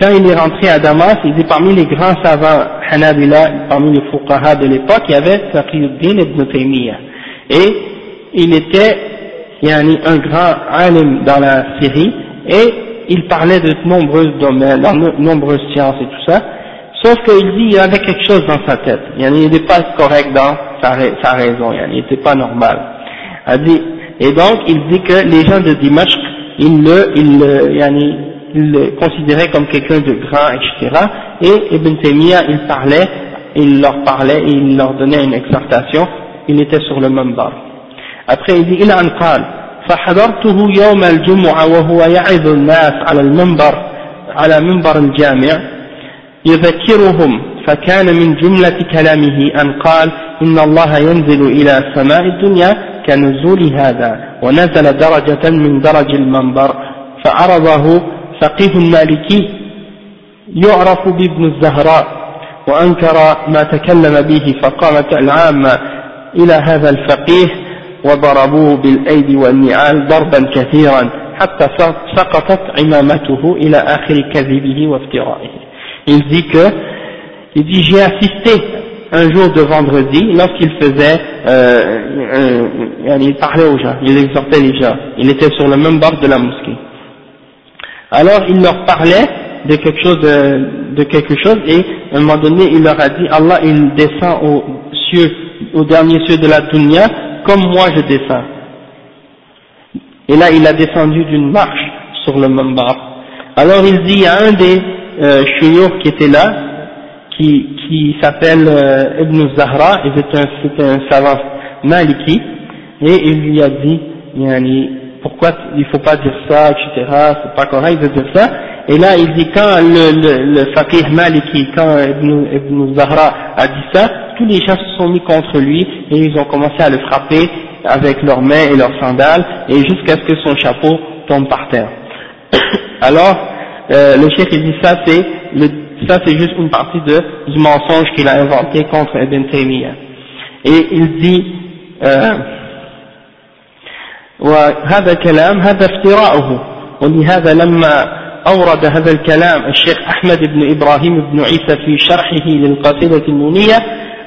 Speaker 1: quand il est rentré à Damas, il dit parmi les grands savants Hanabila, parmi les fuqaha de l'époque, il y avait Taqiyuddin ibn Taymiyyah. Et il était yani, un grand alim dans la Syrie, et il parlait de nombreux domaines, de nombreuses sciences et tout ça, sauf qu'il dit qu'il y avait quelque chose dans sa tête, il n'est pas correct dans sa, raison, il n'était pas normal. dit, et donc il dit que les gens de Dimashq, ils le, ils le, yani, ils le considéraient comme quelqu'un de grand, etc. Et Ibn Taymiyyah, il parlait, il leur parlait, et il leur donnait une exhortation, il était sur le même bar. Après il dit, il en قال فحضرته يوم الجمعة وهو يعظ الناس على المنبر على منبر الجامع يذكرهم فكان من جملة كلامه أن قال إن الله ينزل إلى سماء الدنيا كنزول هذا ونزل درجة من درج المنبر فعرضه فقيه المالكي يعرف بابن الزهراء وأنكر ما تكلم به فقامت العامة إلى هذا الفقيه وضربوه بالأيدي والنعال ضربا كثيرا حتى سقطت عمامته إلى آخر كذبه وافترائه il dit que il dit j'ai assisté un jour de vendredi lorsqu'il faisait euh, euh, il parlait aux gens il exhortait les gens il était sur le même bord de la mosquée alors il leur parlait de quelque chose de, quelque chose et à un moment donné il leur a dit Allah il descend aux cieux au dernier cieux de la dunya comme moi je descends. Et là il a descendu d'une marche sur le mambar alors il dit a un des euh, qui était là qui, qui s'appelle euh, Ibn Zahra et c'est un, un savant maliki et il lui a dit yani, pourquoi il faut pas dire ça etc c'est pas correct de dire ça et là il dit quand le, le, le faqih maliki quand Ibn, Ibn Zahra a dit ça tous les gens se sont mis contre lui et ils ont commencé à le frapper avec leurs mains et leurs sandales et jusqu'à ce que son chapeau tombe par terre. *coughs* Alors, euh, le chef il dit ça c'est ça c'est juste une partie de, du mensonge qu'il a inventé contre Ibn Taymiyyah. Et il dit euh, وهذا الكلام هذا افتراؤه. ولهذا لما أورد هذا الكلام الشيخ أحمد بن إبراهيم بن عيسى في شرحه للقصيدة النونية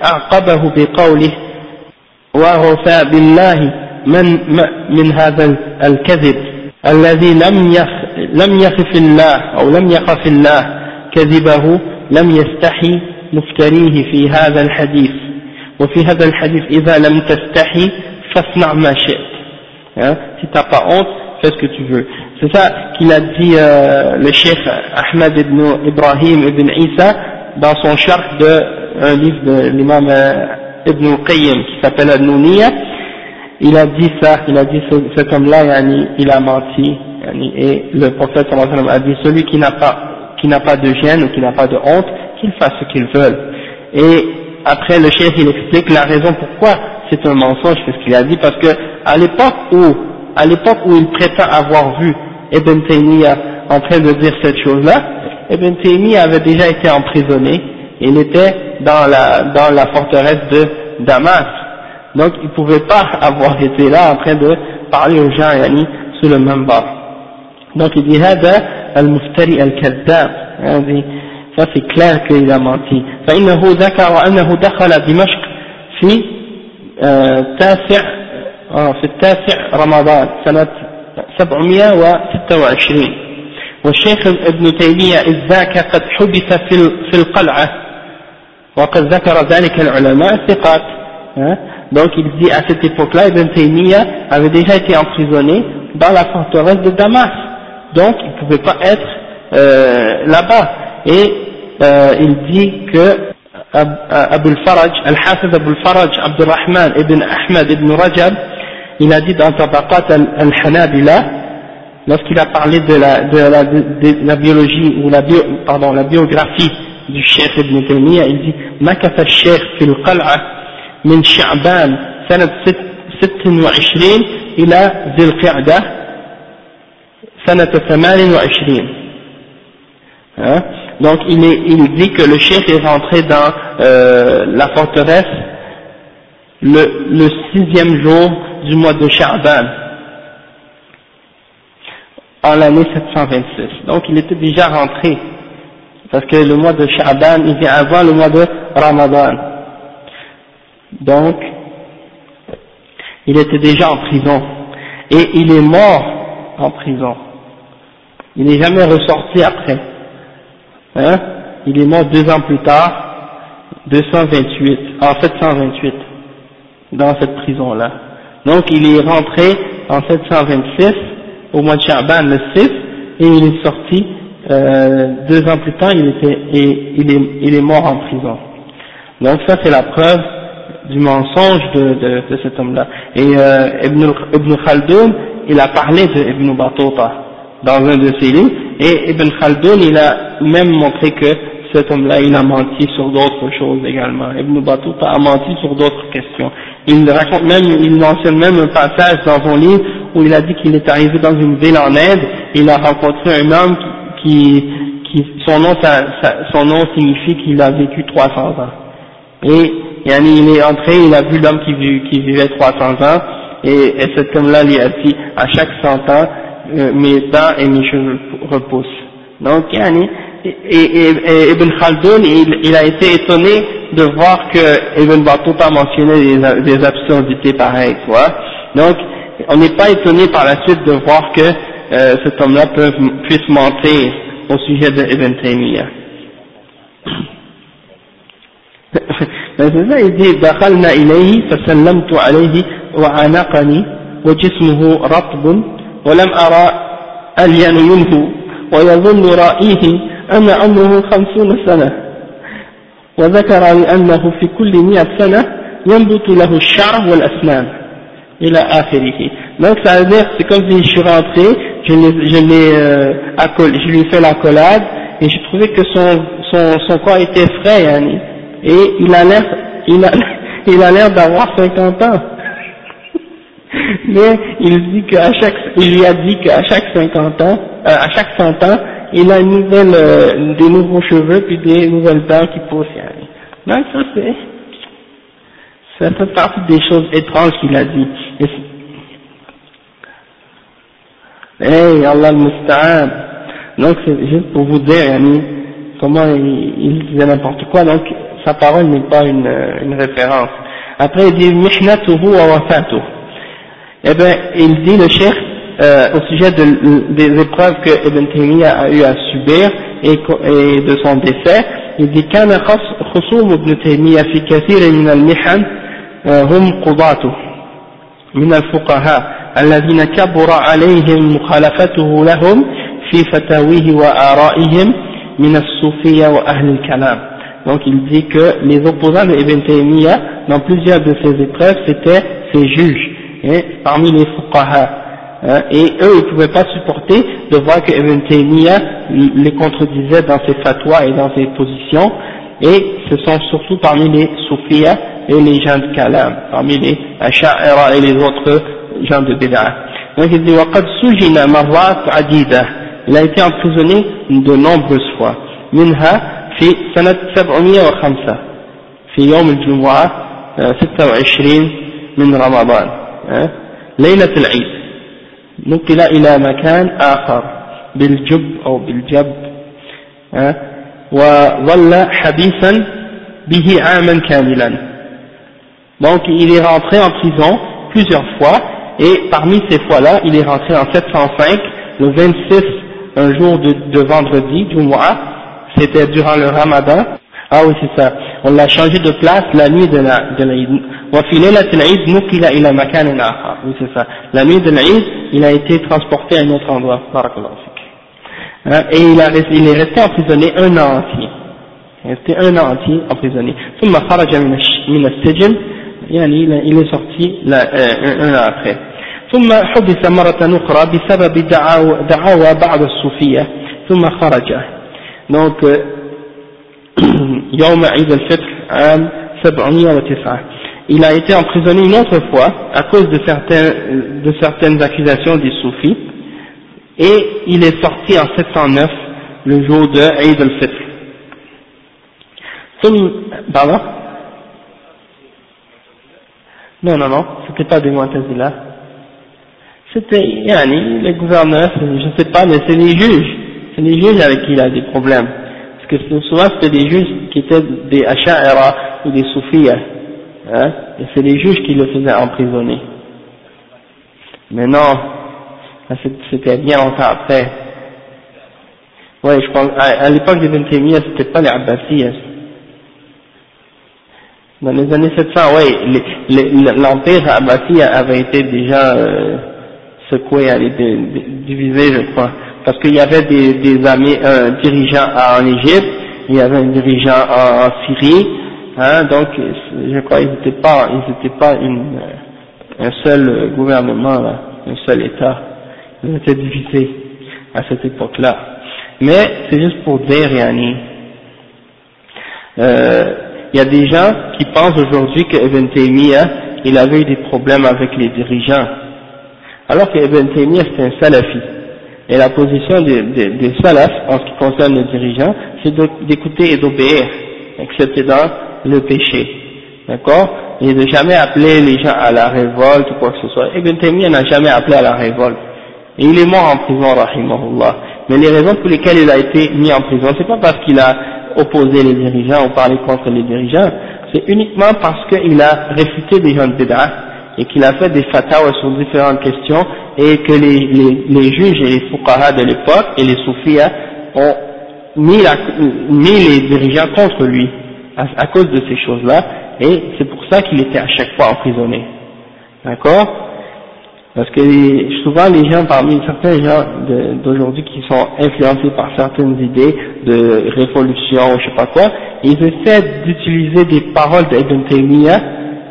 Speaker 1: أعقبه بقوله وغفى بالله من, من هذا الكذب الذي لم يخ لم يخف الله أو لم يخف الله كذبه لم يستحي مفتريه في هذا الحديث. وفي هذا الحديث إذا لم تستحي فاصنع ما شئت. Si t'as pas honte fais ce que tu veux. C'est ça qu'il a dit euh, le chef Ahmed ibn Ibrahim ibn Isa dans son charte de un livre de l'imam euh, Ibn Qayyim qui s'appelle Al-Nouniya il a dit ça il a dit cet homme-là il a menti et le prophète a dit celui qui n'a pas pas de gêne ou qui n'a pas de honte qu'il fasse ce qu'il veut. Et après le chef il explique la raison pourquoi c'est un mensonge c'est ce qu'il a dit parce que à l'époque où à l'époque où il prétend avoir vu Ibn Taymiyyah en train de dire cette chose-là Ibn Taymiyyah avait déjà été emprisonné il était dans la dans la forteresse de Damas donc il ne pouvait pas *laughs* avoir été là en train de parler aux gens yani, sur le même bord donc il dit هذا المفتري الكذاب هذه ça c'est clair qu'il a menti فإنه ذكر أنه دخل دمشق في تاسع في التاسع رمضان سنة 726 والشيخ ابن تيمية إذ ذاك قد حبس في القلعة وقد ذكر ذلك العلماء الثقات donc il dit à cette époque-là Ibn Taymiyyah avait déjà été emprisonné dans la forteresse de Damas donc il ne pouvait pas être euh, là-bas. Et euh, il dit que Abu al-Faraj, Al-Hafiz Abu al-Faraj, Abdurrahman ibn Ahmad ibn Rajab, il a dit dans Tabaqat al-Hanabila, lorsqu'il a parlé de la, de la, de la biologie, ou la, bio, pardon, la biographie du Cheikh Ibn Taymiyyah, il dit مكث الشيخ في القلعة من شعبان سنة 26 إلى ذي القعدة سنة ثمان وعشرين hein? Donc il, est, dit que le chef est rentré dans euh, la forteresse le, le sixième jour du mois de Sha'ban en l'année 726 donc il était déjà rentré parce que le mois de Sha'ban il vient avant le mois de Ramadan. Donc il était déjà en prison et il est mort en prison. Il n'est jamais ressorti après. Hein? Il est mort deux ans plus tard, 228, en 728. dans cette prison-là. Donc il est rentré en 726 au mois de Shaban le 6 et il est sorti euh, deux ans plus tard, il, était, et il, est, il est mort en prison. Donc ça c'est la preuve du mensonge de, de, cet homme-là. Et euh, Ibn, Ibn Khaldoun, il a parlé de Ibn Battuta dans un de ses livres, et Ibn Khaldoun, il a même montré que cet homme-là, il a menti sur d'autres choses également. Ibn Battuta a menti sur d'autres questions. Il raconte même, il mentionne même un passage dans son livre où il a dit qu'il est arrivé dans une ville en Inde, il a rencontré un homme qui, qui, son nom, son nom signifie qu'il a vécu 300 ans. Et il est entré, il a vu l'homme qui, vivait 300 ans, et, et cet homme-là lui a dit, à chaque 100 ans, mes dents et mes cheveux repoussent. Donc, yani, et, et, Ibn Khaldoun, il, il, a été étonné de voir que Ibn Battuta mentionnait des, des absurdités pareilles, tu vois. Donc, on n'est pas étonné par la suite de voir que euh, cet homme-là puisse mentir au sujet de Ibn Taymiyyah. *laughs* فإذا يدي دخلنا إليه فسلمت عليه وعانقني وجسمه رطب ولم أرى ألين منه ويظن رأيه أن عمره خمسون سنة وذكر لأنه في كل مئة سنة ينبت له الشعر والأسنان إلى آخره donc ça veut dire c'est comme si je suis rentré je l'ai je l'ai euh, je lui ai fait l'accolade et j'ai trouvé que son son son corps était frais yani. et il a l'air, il a, il a l'air d'avoir *laughs* 50 ans. *laughs* Mais il dit qu'à chaque, il lui a dit qu'à chaque 50 ans, euh, à chaque 100 ans, il a une nouvelle, euh, des nouveaux cheveux puis des nouvelles dents qui poussent. Donc ça c'est, ça fait partie des choses étranges qu'il a dit. Hey, Allah al-Musta'an. Donc c'est juste pour vous dire, yani, comment il, il disait n'importe quoi. Donc sa parole n'est pas une, une, référence. Après il dit mihnatuhu wa wafatuh. Eh bien, il dit le cheikh euh, au sujet de, des épreuves que Ibn Taymiyyah a eu à subir et, et de son décès, il dit كان خصوم ابن تيمية في كثير من المحن هم قضاته من الفقهاء الذين كبر عليهم مخالفته لهم في فتاويه وآرائهم من الصوفية وأهل الكلام donc il dit que les opposants de Ibn Taymiyyah, dans plusieurs de ces épreuves, c'était ses juges, hein, parmi les fuqaha. Hein, et eux, ils ne pouvaient pas supporter de voir que Ibn Taymiyyah les contredisait dans ses fatwas et dans ses positions, et ce sont surtout parmi les soufiyas et les gens de kalam, parmi les asha'ira et les autres gens de bid'ah. Donc il dit, وَقَدْ سُجِنَ مَرَّاتْ عَدِيدًا Il a été emprisonné de nombreuses fois. منها في سنة 705 في يوم الجمعة 26 من رمضان ليلة العيد نقل إلى مكان آخر بالجب أو بالجب وظل حبيسا به عاما كاملا donc il est rentré en prison plusieurs fois et parmi ces fois-là il est rentré en 705 le 26 un jour de, de vendredi du mois c'était durant le ramadan. Ah oui, c'est ça. On l'a changé de place la nuit de la de l'Aïd. Oui, c'est ça. La nuit de l'Aïd, il a été transporté à un autre endroit. Hein, et il, a, il est resté emprisonné un an entier. Il est resté un an entier emprisonné. ثم خرج من السجن يعني il est sorti là, euh, un an après. ثم حبس مرة أخرى بسبب دعاوى, دعاوى بعض الصوفية ثم خرج donc يوم عيد الفطر عام 709 il a été emprisonné une autre fois à cause de, certains, de certaines accusations des soufis et il est sorti en 709 le jour de Eid al-Fitr. Pardon Non, non, non, c'était pas des Mu'tazila. C'était, yani, les gouverneurs, je ne sais pas, mais c'est les juges c'est les juges avec qui il a des problèmes. Que souvent c'était des juges qui étaient des Asha'ira ou des Soufiyas. Hein, et c'est les juges qui le faisaient emprisonner. Mais non, c'était bien longtemps après. Ouais, je pense, à, l'époque des Taymiyyah, c'était pas les Abbasiyas. Dans les années 700, oui, l'empire abbasi avait été déjà euh, secoué, divisé, je crois, parce qu'il y avait des, des amis, un dirigeant en Égypte, il y avait un dirigeant en, Syrie, hein, donc je crois qu'ils n'étaient pas, ils n'étaient pas une, un seul gouvernement, là, un seul État, ils étaient divisés à cette époque-là. Mais c'est juste pour dire, Yanni, euh, il y a des gens qui pensent aujourd'hui que Taymiyyah, il avait eu des problèmes avec les dirigeants, alors que Ibn c'est un salafi. Et la position des, des, des salafs en ce qui concerne les dirigeants, c'est d'écouter et d'obéir, excepté dans le péché. D'accord? Et de jamais appeler les gens à la révolte ou quoi que ce soit. Ibn Taymiyyah n'a jamais appelé à la révolte. Et il est mort en prison, rahimahullah. Mais les raisons pour lesquelles il a été mis en prison, c'est pas parce qu'il a opposé les dirigeants ou parlé contre les dirigeants, c'est uniquement parce qu'il a réfuté des gens de Bédard et qu'il a fait des fatwas sur différentes questions et que les, les, juges et les fuqaha de l'époque et les soufis ont mis, les dirigeants contre lui à, à cause de ces choses-là et c'est pour ça qu'il était à chaque fois emprisonné. D'accord? Parce que souvent les gens, parmi certains gens d'aujourd'hui qui sont influencés par certaines idées de révolution ou je sais pas quoi, ils essaient d'utiliser des paroles d'Ibn Taymiyyah,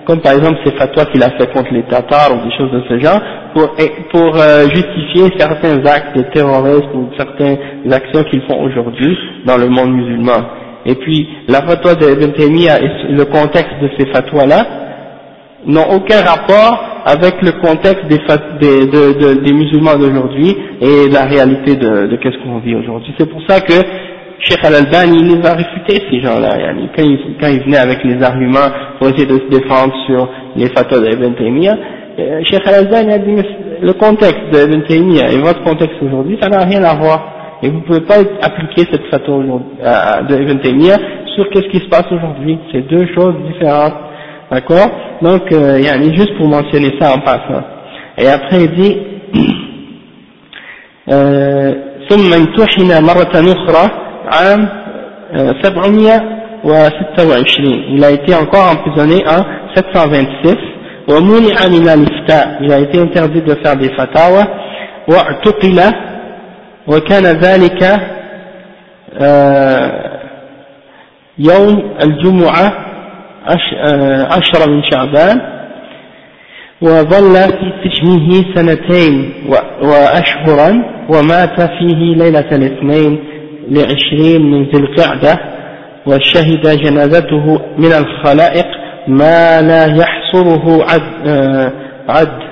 Speaker 1: comme par exemple ces fatwas qu'il a fait contre les Tatars ou des choses de ce genre, pour, euh, justifier certains actes de terrorisme ou certaines actions qu'ils font aujourd'hui dans le monde musulman. Et puis la fatwa d'Ibn Taymiyyah et le contexte de ces fatwas-là n'ont aucun rapport avec le contexte des, des, de, des musulmans d'aujourd'hui et la réalité de, de qu'est-ce qu'on vit aujourd'hui. C'est pour ça que Cheikh Al-Albani, il les a réfutés ces gens-là. Quand il, quand il venait avec les arguments pour essayer de se défendre sur les fatwas d'Ibn Taymiyyah, euh, Cheikh Al-Albani a dit le contexte d'Ibn Taymiyyah et votre contexte aujourd'hui, ça n'a rien à voir. Et vous ne pouvez pas appliquer cette fatwa d'Ibn Taymiyyah sur qu'est-ce qui se passe aujourd'hui. C'est deux choses différentes. D'accord Donc, euh, yani, juste pour mentionner ça en passant. Et après, il dit *clears throat* ثم امتحن مرة أخرى عام 726 il a été encore emprisonné en 726 ومنع من الإفتاء il a été interdit de faire des fatawa واعتقل. وكان ذلك يوم الجمعة عشر من شعبان. وظل في سجنه سنتين وأشهرا. ومات فيه ليلة الاثنين. لعشرين من ذي القعدة وشهد جنازته من الخلائق ما لا يحصره عد, عد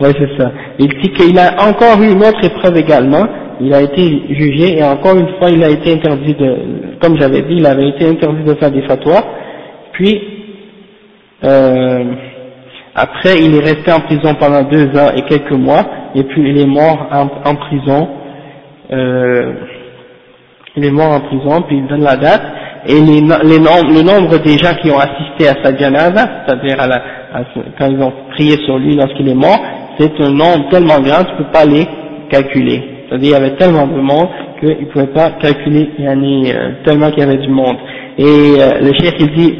Speaker 1: Oui, c'est ça. Il dit qu'il a encore eu une autre épreuve également. Il a été jugé et encore une fois, il a été interdit de, comme j'avais dit, il avait été interdit de faire des fatwas. Puis, euh, après, il est resté en prison pendant deux ans et quelques mois, et puis il est mort en, prison. Euh, il est mort en prison, puis il donne la date, et les, les le nombre des gens qui ont assisté à sa janaza, c'est-à-dire à la, quand ils ont prié sur lui lorsqu'il est mort, c'est un nombre tellement grand, tu ne peux pas les calculer. C'est-à-dire il y avait tellement de monde qu'il ne pouvait pas calculer, il y en a euh, tellement qu'il y avait du monde. Et euh, le chef il dit,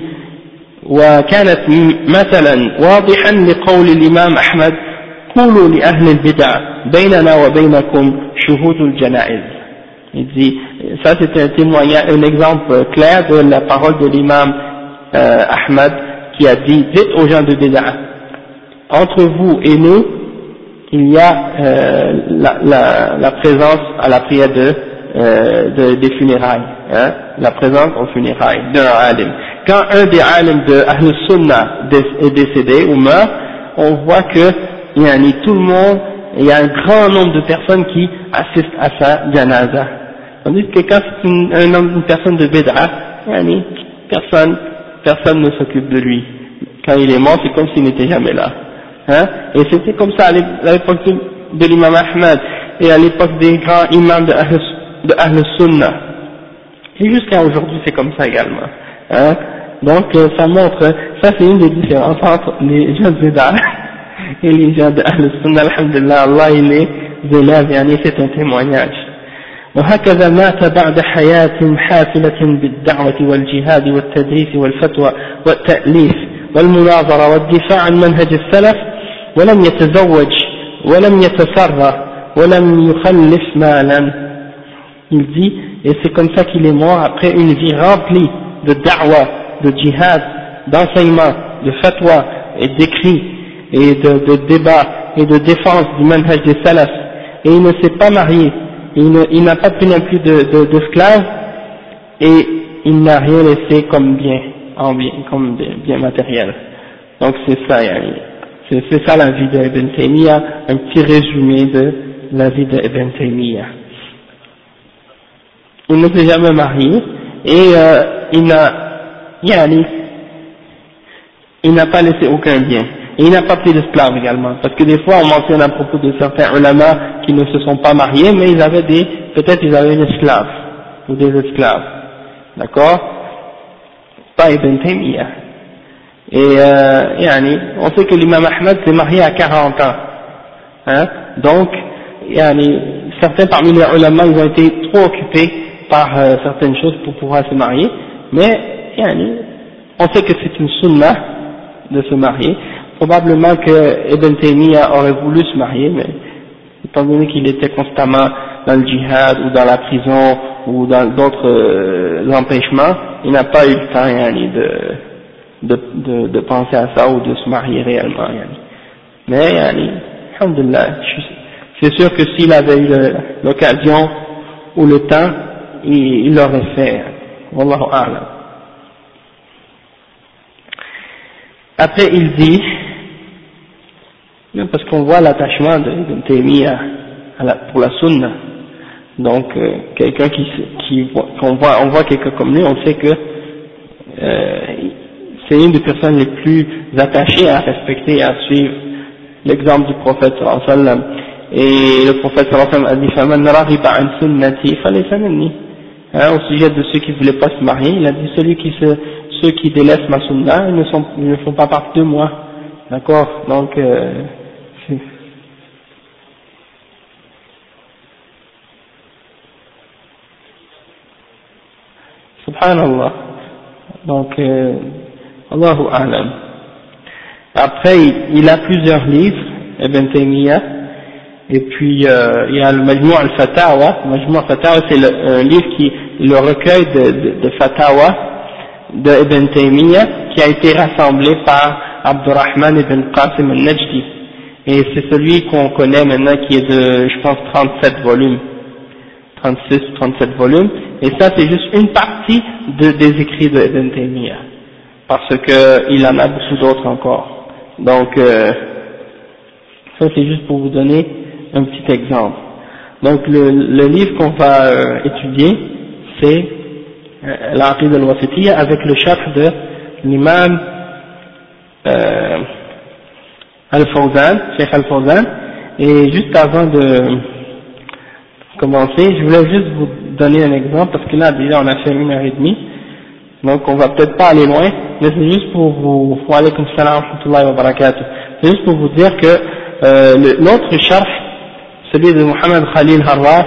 Speaker 1: وكانت مثلا واضحا لقول الإمام أحمد قولوا لأهل البدع بيننا وبينكم شهود الجنائز Il dit, ça c'est un témoignage, un exemple clair de la parole de l'imam euh, Ahmad qui a dit, dites aux gens de Bida, entre vous et nous, il y a euh, la, la, la présence à la prière de, euh, de des funérailles, hein, la présence aux funérailles d'un alim quand un des alims de Ahl Sunnah est décédé ou meurt, on voit que il y a tout le monde, il y a un grand nombre de personnes qui assistent à sa janaza. Tandis que quand c'est une, une, personne de Bid'a, personne, personne ne s'occupe de lui. Quand il est mort, c'est comme s'il n'était jamais là. Hein? Et c'était comme ça à l'époque de, l'imam Ahmad et à l'époque des grands imams de Ahl, de Sunnah. Et jusqu'à aujourd'hui, c'est comme ça également. Hein? Donc euh, ça montre, ça c'est une des différences entre les de Bida *laughs* et les gens de Ahl Sunnah, alhamdulillah, Allah il les élève, et c'est un témoignage. وهكذا مات بعد حياة حافلة بالدعوة والجهاد والتدريس والفتوى والتأليف والمناظرة والدفاع عن منهج السلف ولم يتزوج ولم يتسرى ولم يخلف مالا il dit et c'est comme ça qu'il est mort après une vie remplie de da'wah, de djihad, d'enseignement, de fatwa et d'écrits et de, de débats et de défense du manhaj des salafs et il ne s'est pas marié il n'a pas pris non plus d'esclaves de, et il n'a rien laissé comme bien, en bien, comme bien matériel. Donc c'est ça, c'est ça la vie d'Ibn Taymiyyah, un petit résumé de la vie d'Ibn Taymiyyah. Il ne s'est jamais marié et euh, il n'a, il n'a pas laissé aucun bien. Et il n'a pas pris d'esclaves également, parce que des fois on mentionne à propos de certains ulama qui ne se sont pas mariés, mais ils avaient des, peut-être ils avaient une esclave, ou des esclaves, d'accord? Pas Ibn Taymiyyah. Et euh, yani, on sait que l'imam Ahmed s'est marié à 40 ans, hein? Donc yani, certains parmi les ulama ils ont été trop occupés par euh, certaines choses pour pouvoir se marier, mais yani, on sait que c'est une sunnah de se marier, probablement que Ibn Taymiyyah aurait voulu se marier, mais étant donné qu'il était constamment dans le djihad ou dans la prison ou dans d'autres euh, empêchements, il n'a pas eu le temps yani, de, de, de, penser à ça ou de se marier réellement. Yani. Mais, yani, alhamdulillah, c'est sûr que s'il avait eu l'occasion ou le temps, il l'aurait fait. Wallahu a'lam. Après, il dit, parce qu'on voit l'attachement de, Thémia pour la sunna. Donc, euh, quelqu'un qui, qui qu'on voit, on voit quelqu'un comme lui, on sait que euh, c'est une des personnes les plus attachées à respecter et à suivre l'exemple du prophète sallam. Et le prophète sallam a dit "Faman raghiba an sunnati falaysa hein, au sujet de ceux qui voulaient pas se marier, il a dit celui qui se, ceux qui délaissent ma sunna, ils ne sont, ils ne font pas partie de moi. D'accord? Donc euh, Subhanallah. Donc, euh, Allahu. Après, il, a plusieurs livres, Ibn Taymiyyah, et puis euh, il y a le Majmou' al-Fatawa. Majmou' al-Fatawa, c'est le, un livre qui le recueil de, de, de Fatawa de Ibn Taymiyyah qui a été rassemblé par Abdurrahman ibn Qasim al-Najdi. Et c'est celui qu'on connaît maintenant qui est de, je pense, 37 volumes. 36 37 volumes. Et ça, c'est juste une partie de, des écrits de Ibn Taymiyyah. Parce qu'il en a beaucoup d'autres encore. Donc, euh, ça c'est juste pour vous donner un petit exemple. Donc, le, le livre qu'on va euh, étudier, c'est euh, l'Aqid al-Wasitiyya avec le chapitre de l'imam euh, Al-Fawzan, Cheikh Al-Fawzan. Et juste avant de commencer, je voulais juste vous donner un exemple, parce que là, déjà, on a fait une heure et demie, donc on va peut-être pas aller loin, mais c'est juste pour vous, wa c'est juste pour vous dire que euh, l'autre charh, celui de Mohamed Khalil Harras,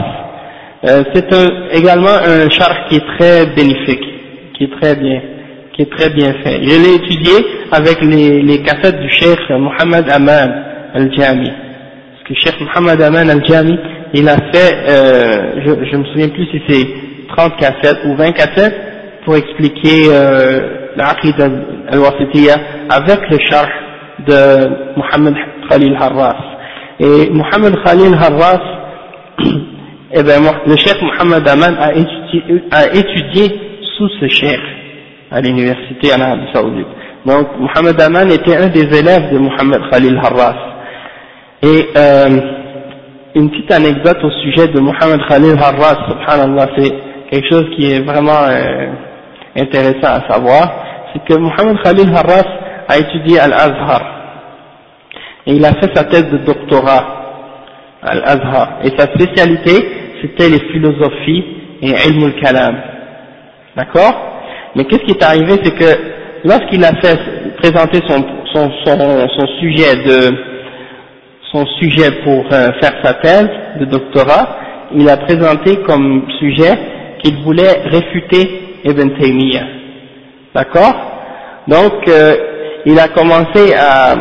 Speaker 1: euh, c'est également un charh qui est très bénéfique, qui est très bien, qui est très bien fait. Je l'ai étudié avec les, les cassettes du cheikh Mohamed Aman al-Jami, parce que cheikh Mohamed Aman al-Jami, il a fait, euh, je, je me souviens plus si c'est 30 cassettes ou 20 cassettes pour expliquer euh, l'Aqid al-Wasitiyya avec le char de Mohamed Khalil Harras. Et Mohamed Khalil Harras, *clears throat* eh ben, le chef Mohamed Aman a étudié, sous ce chef à l'université en Arabie Saoudite. Donc Mohamed Aman était un des élèves de Mohamed Khalil Harras. Et euh, une petite anecdote au sujet de Mohamed Khalil Harras, subhanallah, c'est quelque chose qui est vraiment euh, intéressant à savoir, c'est que Mohamed Khalil Harras a étudié Al-Azhar, et il a fait sa thèse de doctorat à Al-Azhar, et sa spécialité, c'était les philosophies et ilm al-kalam, d'accord? Mais qu'est-ce qui est arrivé, c'est que lorsqu'il a fait présenter son, son, son, son sujet de son sujet pour euh, faire sa thèse de doctorat, il a présenté comme sujet qu'il voulait réfuter Ibn Taymiyyah. D'accord? Donc, euh, il a commencé à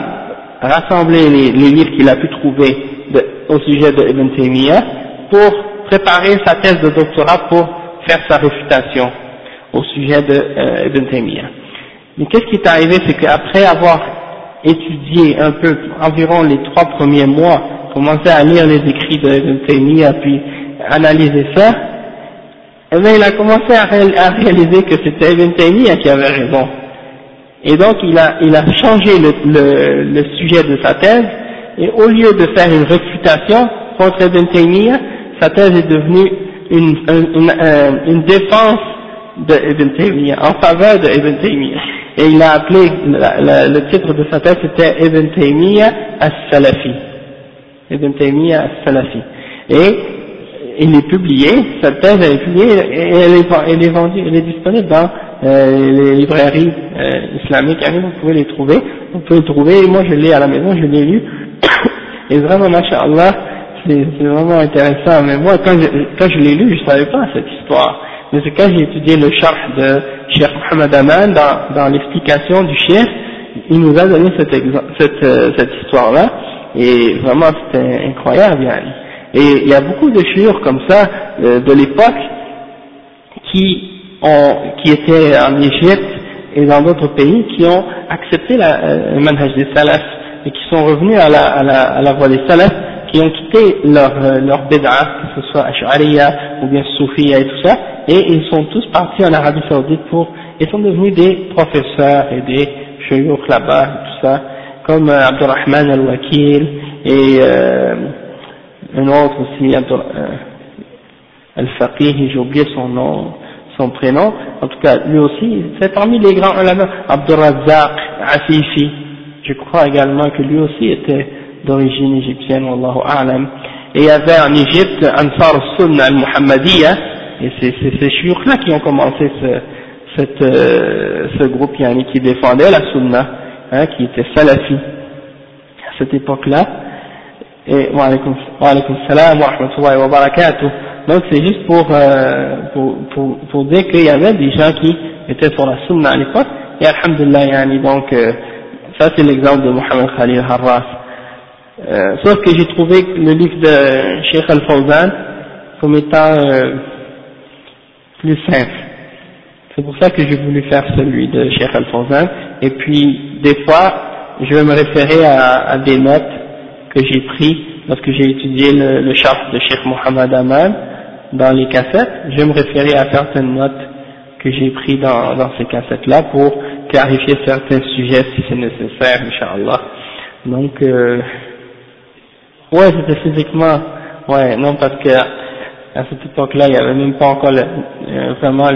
Speaker 1: rassembler les, livres qu'il a pu trouver au sujet de Ibn Taymiyyah pour préparer sa thèse de doctorat pour faire sa réfutation au sujet de euh, Ibn Taymiyyah. Mais qu'est-ce qui est arrivé, c'est qu'après avoir étudié un peu, environ les trois premiers mois, commencé à lire les écrits de puis analyser ça, eh bien, il a commencé à, réaliser que c'était Ibn Taymiyyah qui avait raison. Et donc, il a, changé le, sujet de sa thèse, et au lieu de faire une réfutation contre Ibn Taymiyyah, sa thèse est devenue une, défense de en faveur de. Et il a appelé, le titre de sa thèse c'était Ibn Taymiyyah as-Salafi. Ibn Taymiyyah as-Salafi. Et il est publié, sa thèse est publiée et elle est, vendue, elle est disponible dans euh, les librairies euh, islamiques, vous pouvez les trouver, vous pouvez les trouver, moi je l'ai à la maison, je l'ai lu, *coughs* et vraiment, c'est vraiment intéressant, mais moi quand je, quand je l'ai lu, je savais pas cette histoire, mais c'est quand j'ai étudié le charh de Cheikh Mohamed Aman, dans, l'explication du Cheikh, il nous a donné euh, cette histoire-là, et vraiment c'était incroyable, et il y a beaucoup de chures comme ça, de l'époque, qui qui étaient en Égypte et dans d'autres pays, qui ont accepté la, euh, le manhaj des salafs et qui sont revenus à la, à la, à la voie des salafs, qui ont quitté leur, euh, leur bid'a, que ce soit Ash'ariya ou bien Soufiya et tout ça, et ils sont tous partis en Arabie Saoudite pour, ils sont devenus des professeurs et des chouyouk là-bas et tout ça, comme euh, Abdurrahman al-Wakil et euh, un autre aussi, euh, Al-Faqih, j'ai oublié son nom, son prénom, en tout cas lui aussi, c'est parmi les grands ulama, Abdurrazzaq Asifi, je crois également que lui aussi était d'origine égyptienne, Wallahu A'lam, et il y avait en Égypte Ansar Sunnah al-Muhammadiyya, et c'est ces chiours-là qui ont commencé ce, cette, euh, ce groupe qui défendait la Sunna, hein, qui était salafi à cette époque-là, et wa alaykum salam wa rahmatullahi wa barakatuh. Donc c'est juste pour, euh, pour, pour, pour, dire qu'il y avait des gens qui étaient sur la sunna à l'époque, et alhamdulillah, yani, donc euh, ça c'est l'exemple de Mohamed Khalil Harras. Euh, sauf que j'ai trouvé le livre de Sheikh Al-Fawzan comme étant euh, plus simple. C'est pour ça que j'ai voulu faire celui de Sheikh Al-Fawzan, et puis des fois je vais me référer à, des notes que j'ai prises lorsque j'ai étudié le, le de Sheikh Mohamed Aman, dans les cassettes, je vais me référer à certaines notes que j'ai prises dans, dans ces cassettes-là pour clarifier certains sujets si c'est nécessaire, Inch'Allah. Donc, euh, ouais, c'était physiquement, ouais, non, parce que à cette époque-là, il n'y avait même pas encore le, euh, vraiment,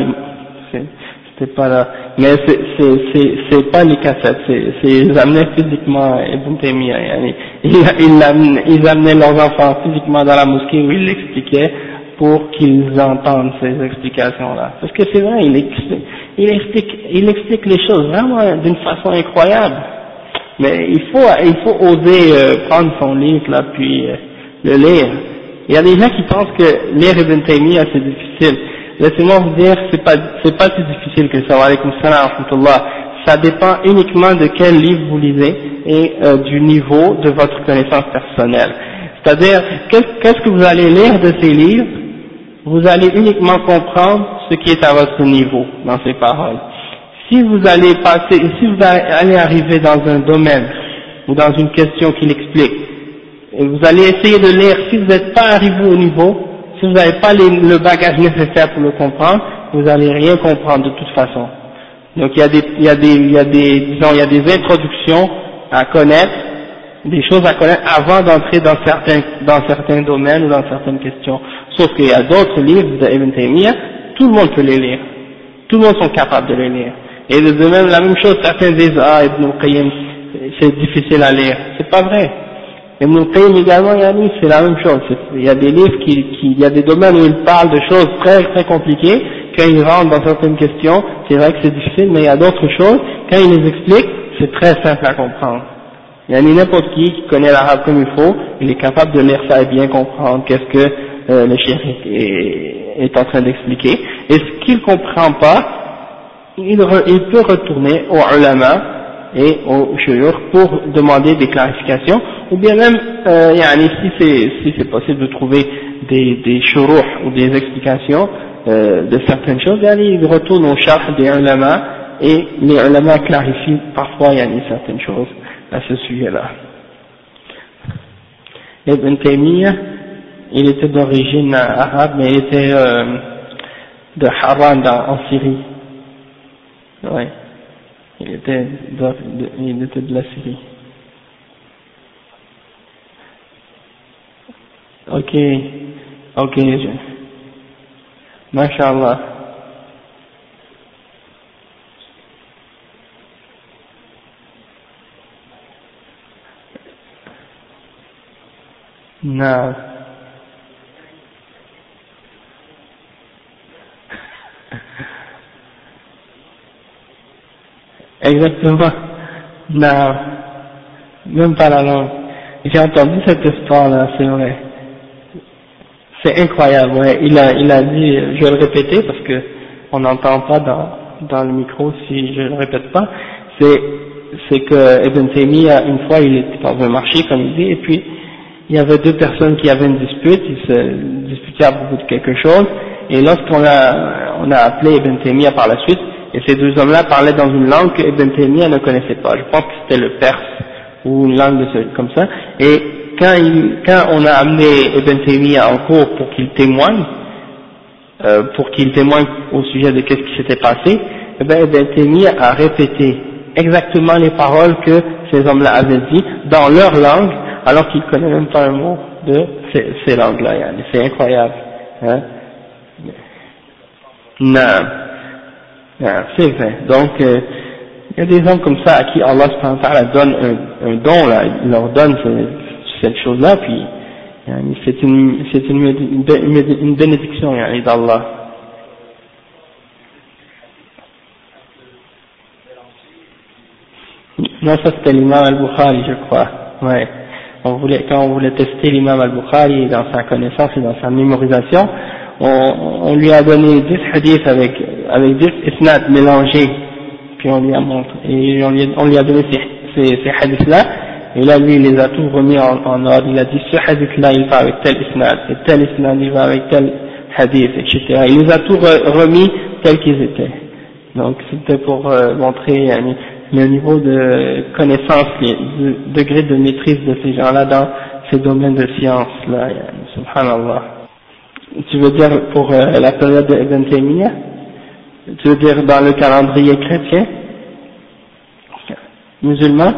Speaker 1: c'était pas là. Mais c'est, c'est, pas les cassettes, c'est, ils amenaient physiquement Ibn Taymiyyah, ils, *laughs* ils, amenaient leurs enfants physiquement dans la mosquée où ils l'expliquaient, pour qu'ils entendent ces explications-là. Parce que c'est vrai, il explique, il explique les choses vraiment d'une façon incroyable. Mais il faut, il faut oser euh, prendre son livre là, puis euh, le lire. Il y a des gens qui pensent que lire Ibn Taymiyyah c'est difficile. Laissez-moi vous dire, c'est pas, c'est pas si difficile que ça. Ça dépend uniquement de quel livre vous lisez et euh, du niveau de votre connaissance personnelle. C'est-à-dire, qu'est-ce que vous allez lire de ces livres? Vous allez uniquement comprendre ce qui est à votre niveau dans ces paroles. Si vous allez passer, si vous allez arriver dans un domaine ou dans une question qu'il explique, et vous allez essayer de lire, si vous n'êtes pas arrivé au niveau, si vous n'avez pas le bagage nécessaire pour le comprendre, vous n'allez rien comprendre de toute façon. Donc il y a des, il y a des, disons, il y a des introductions à connaître, des choses à connaître avant d'entrer dans certains, dans certains domaines ou dans certaines questions. Sauf qu'il y a d'autres livres d'Ibn Taymiyyah, tout le monde peut les lire. Tout le monde sont capables de les lire. Et de même, la même chose, certains disent, ah, Ibn Qayyim, c'est difficile à lire. C'est pas vrai. Ibn Qayyim également, c'est la même chose. Il y a des livres qui, qui, il y a des domaines où il parle de choses très, très compliquées. Quand il rentre dans certaines questions, c'est vrai que c'est difficile, mais il y a d'autres choses. Quand il les explique, c'est très simple à comprendre. Il n'importe qui qui connaît l'arabe comme il faut, il est capable de lire ça et bien comprendre qu'est-ce que euh, le chef est, en train d'expliquer, et ce qu'il comprend pas, il, il, peut retourner au ulama et au shuyur pour demander des clarifications, ou bien même, euh, si c'est si c'est possible de trouver des, des ou des explications euh, de certaines choses, il retourne au charh des ulama et les ulama clarifient parfois certaines choses à ce sujet-là. Ibn Taymiyyah, il était d'origine arabe, mais il était euh, de Haran en Syrie. Ouais. Il était il était de la Syrie. Ok, ok, je... Masha'Allah. Non. Exactement. Non. Même pas la langue. J'ai entendu cette histoire-là, c'est vrai. C'est incroyable, ouais. Il a, il a dit, je vais le répéter parce que on n'entend pas dans, dans le micro si je le répète pas. C'est, c'est que Ibn Taymiyyah, une fois, il était dans un marché, comme il dit, et puis, il y avait deux personnes qui avaient une dispute, ils se disputaient à propos de quelque chose, et lorsqu'on a, on a appelé Ibn Taymiyyah par la suite, et ces deux hommes-là parlaient dans une langue que Ibn Taymiyyah ne connaissait pas. Je pense que c'était le perse ou une langue de ce, comme ça. Et quand, il, quand on a amené Ibn Taymiyyah en cours pour qu'il témoigne, euh, pour qu'il témoigne au sujet de qu'est-ce qui s'était passé, eh ben Ibn Taymiyyah a répété exactement les paroles que ces hommes-là avaient dit dans leur langue, alors qu'il ne connaît même pas un mot de ces, ces langues-là. C'est incroyable. Hein? Non. Ah, c'est vrai. Donc, euh, il y a des hommes comme ça à qui Allah donne un, don, là, il leur donne cette chose-là, puis c'est une, c'est une, une, bénédiction d'Allah. Non, ça c'était l'imam al-Bukhari, je crois. Ouais. Quand on voulait tester l'imam al-Bukhari dans sa connaissance et dans sa mémorisation, on, on lui a donné 10 hadiths avec avec des isnad mélangés, puis on lui a montré, et on lui, on lui a donné ces, ces, ces hadiths-là, et là lui il les a tous remis en, en ordre, il a dit ce hadith-là il va avec tel isnad, et tel isnad il va avec tel hadith, etc. Il les a tous remis tels qu'ils étaient. Donc c'était pour euh, montrer euh, le niveau de connaissance, le degré de maîtrise de ces gens-là dans ces domaines de science là, subhanallah. Tu veux dire pour euh, la période de Ibn Taymiyyah tu veux dire dans le calendrier chrétien? Musulman?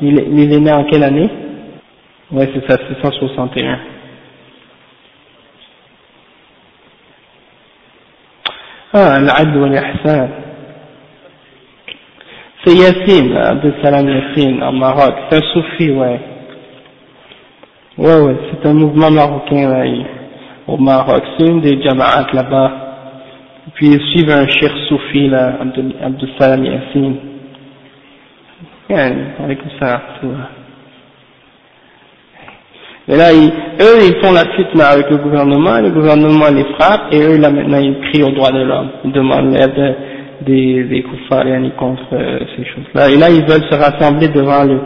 Speaker 1: Il, il est né en quelle année? Oui, c'est ça, 661. Ah, al wa l'ihsan. C'est Yassine, Abdel Salam Yassine, en Maroc. C'est un soufi, ouais. Ouais, ouais, c'est un mouvement marocain, ouais, au Maroc. C'est une des jama'at là-bas. Puis ils suivent un cher soufi, là, Abdul Salam Yassine. Avec ça, tout. Et là, ils, eux, ils font la fitna avec le gouvernement, le gouvernement les frappe, et eux, là, maintenant, ils crient aux droits de l'homme. Ils demandent l'aide des, des koufariens contre euh, ces choses-là. Et là, ils veulent se rassembler devant le,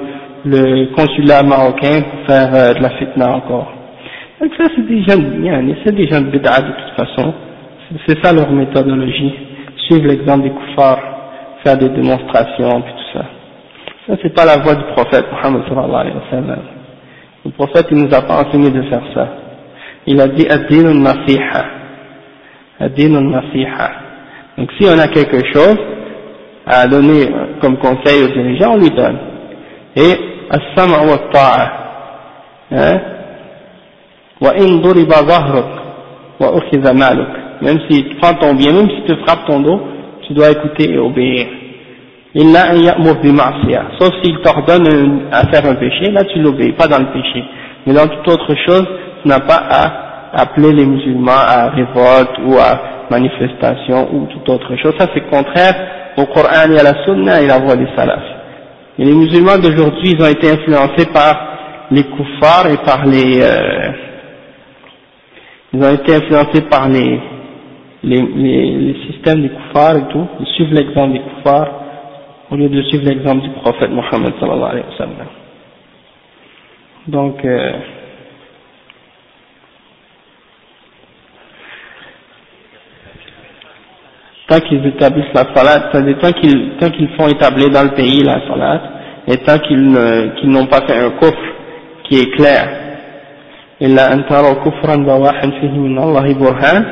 Speaker 1: le consulat marocain pour faire euh, de la fitna encore. Donc ça, c'est des jeunes, c'est des jeunes bid'a de toute façon. C'est ça leur méthodologie, suivre l'exemple des koufars, faire des démonstrations, puis tout ça. Ça, c'est pas la voie du prophète Muhammad sallallahu alayhi wa sallam. Le prophète, il nous a pas enseigné de faire ça. Il a dit ad-din nasiha ad-din nasiha Donc si on a quelque chose à donner comme conseil aux dirigeants, on lui donne. Et as-sam'a wa ta'a. Hein? Duriba dhahruk wa ukhidha maluk même s'il te prend ton bien, même s'il te frappe ton dos, tu dois écouter et obéir. Il n'a un Sauf s'il t'ordonne à faire un péché, là tu l'obéis, pas dans le péché. Mais dans toute autre chose, tu n'as pas à appeler les musulmans à révolte ou à manifestation ou toute autre chose. Ça c'est contraire au Coran et à la Sunna et la voie des salafs. Et les musulmans d'aujourd'hui, ils ont été influencés par les kuffars et par les, euh, ils ont été influencés par les, les, les, systèmes des koufars et tout, ils suivent l'exemple des koufars au lieu de suivre l'exemple du prophète Mohammed sallallahu alayhi wa sallam. Donc, euh, tant qu'ils établissent la salat, tant qu'ils tant qu'ils font établir dans le pays la salat, et tant qu'ils qu'ils n'ont pas fait un coffre qui est clair. إلا أن تروا كفرا بواحا فيه من الله برهان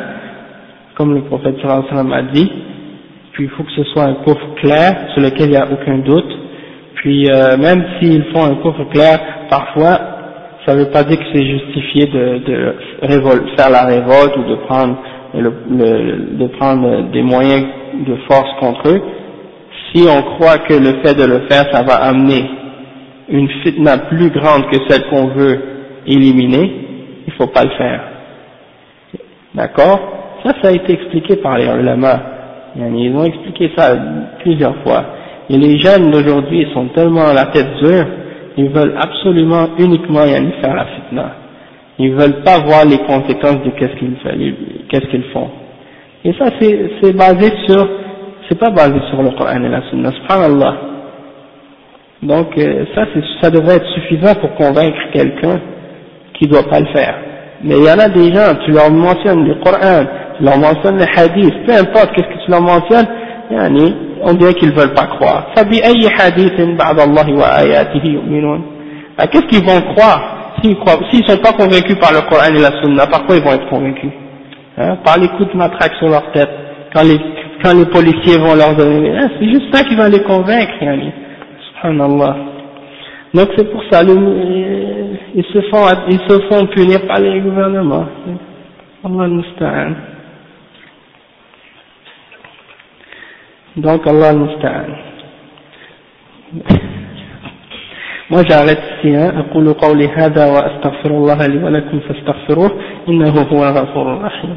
Speaker 1: comme le prophète sallallahu alayhi wa sallam a dit puis il faut que ce soit un coffre clair sur lequel il n'y a aucun doute puis euh, même s'ils font un coffre clair parfois ça ne veut pas dire que c'est justifié de, de faire la révolte ou de prendre le, le, de prendre des moyens de force contre eux, si on croit que le fait de le faire, ça va amener une fitna plus grande que celle qu'on veut éliminer, il ne faut pas le faire. D'accord? Ça, ça a été expliqué par les ulama. Ils ont expliqué ça plusieurs fois. Et les jeunes d'aujourd'hui sont tellement à la tête dure, ils veulent absolument uniquement y faire la fitna. Ils veulent pas voir les conséquences de qu'est-ce qu'ils qu'est-ce qu'ils font. Et ça, c'est basé sur, c'est pas basé sur le Coran et la Sunna, subhanallah. Donc, euh, ça, ça devrait être suffisant pour convaincre quelqu'un qui doit pas le faire. Mais il y en a des gens, tu leur mentionnes le Coran, tu leur mentionnes le hadith, peu importe qu'est-ce que tu leur mentionnes, on dirait qu'ils veulent pas croire. Qu'est-ce qu'ils vont croire s'ils ne sont pas convaincus par le Coran et la Sunna, par quoi ils vont être convaincus? Hein, Par les coups de matraque sur leur tête, quand les, quand les policiers vont leur donner, hein, c'est juste ça qui va les convaincre, yani. subhanallah. Donc c'est pour ça, ils, se font, ils se font punir par les gouvernements. Allah musta'an. Donc Allah musta'an. moi j'arrête ici hein أقول قولي هذا وأستغفر الله لي ولكم فاستغفروه إنه هو الغفور الرحيم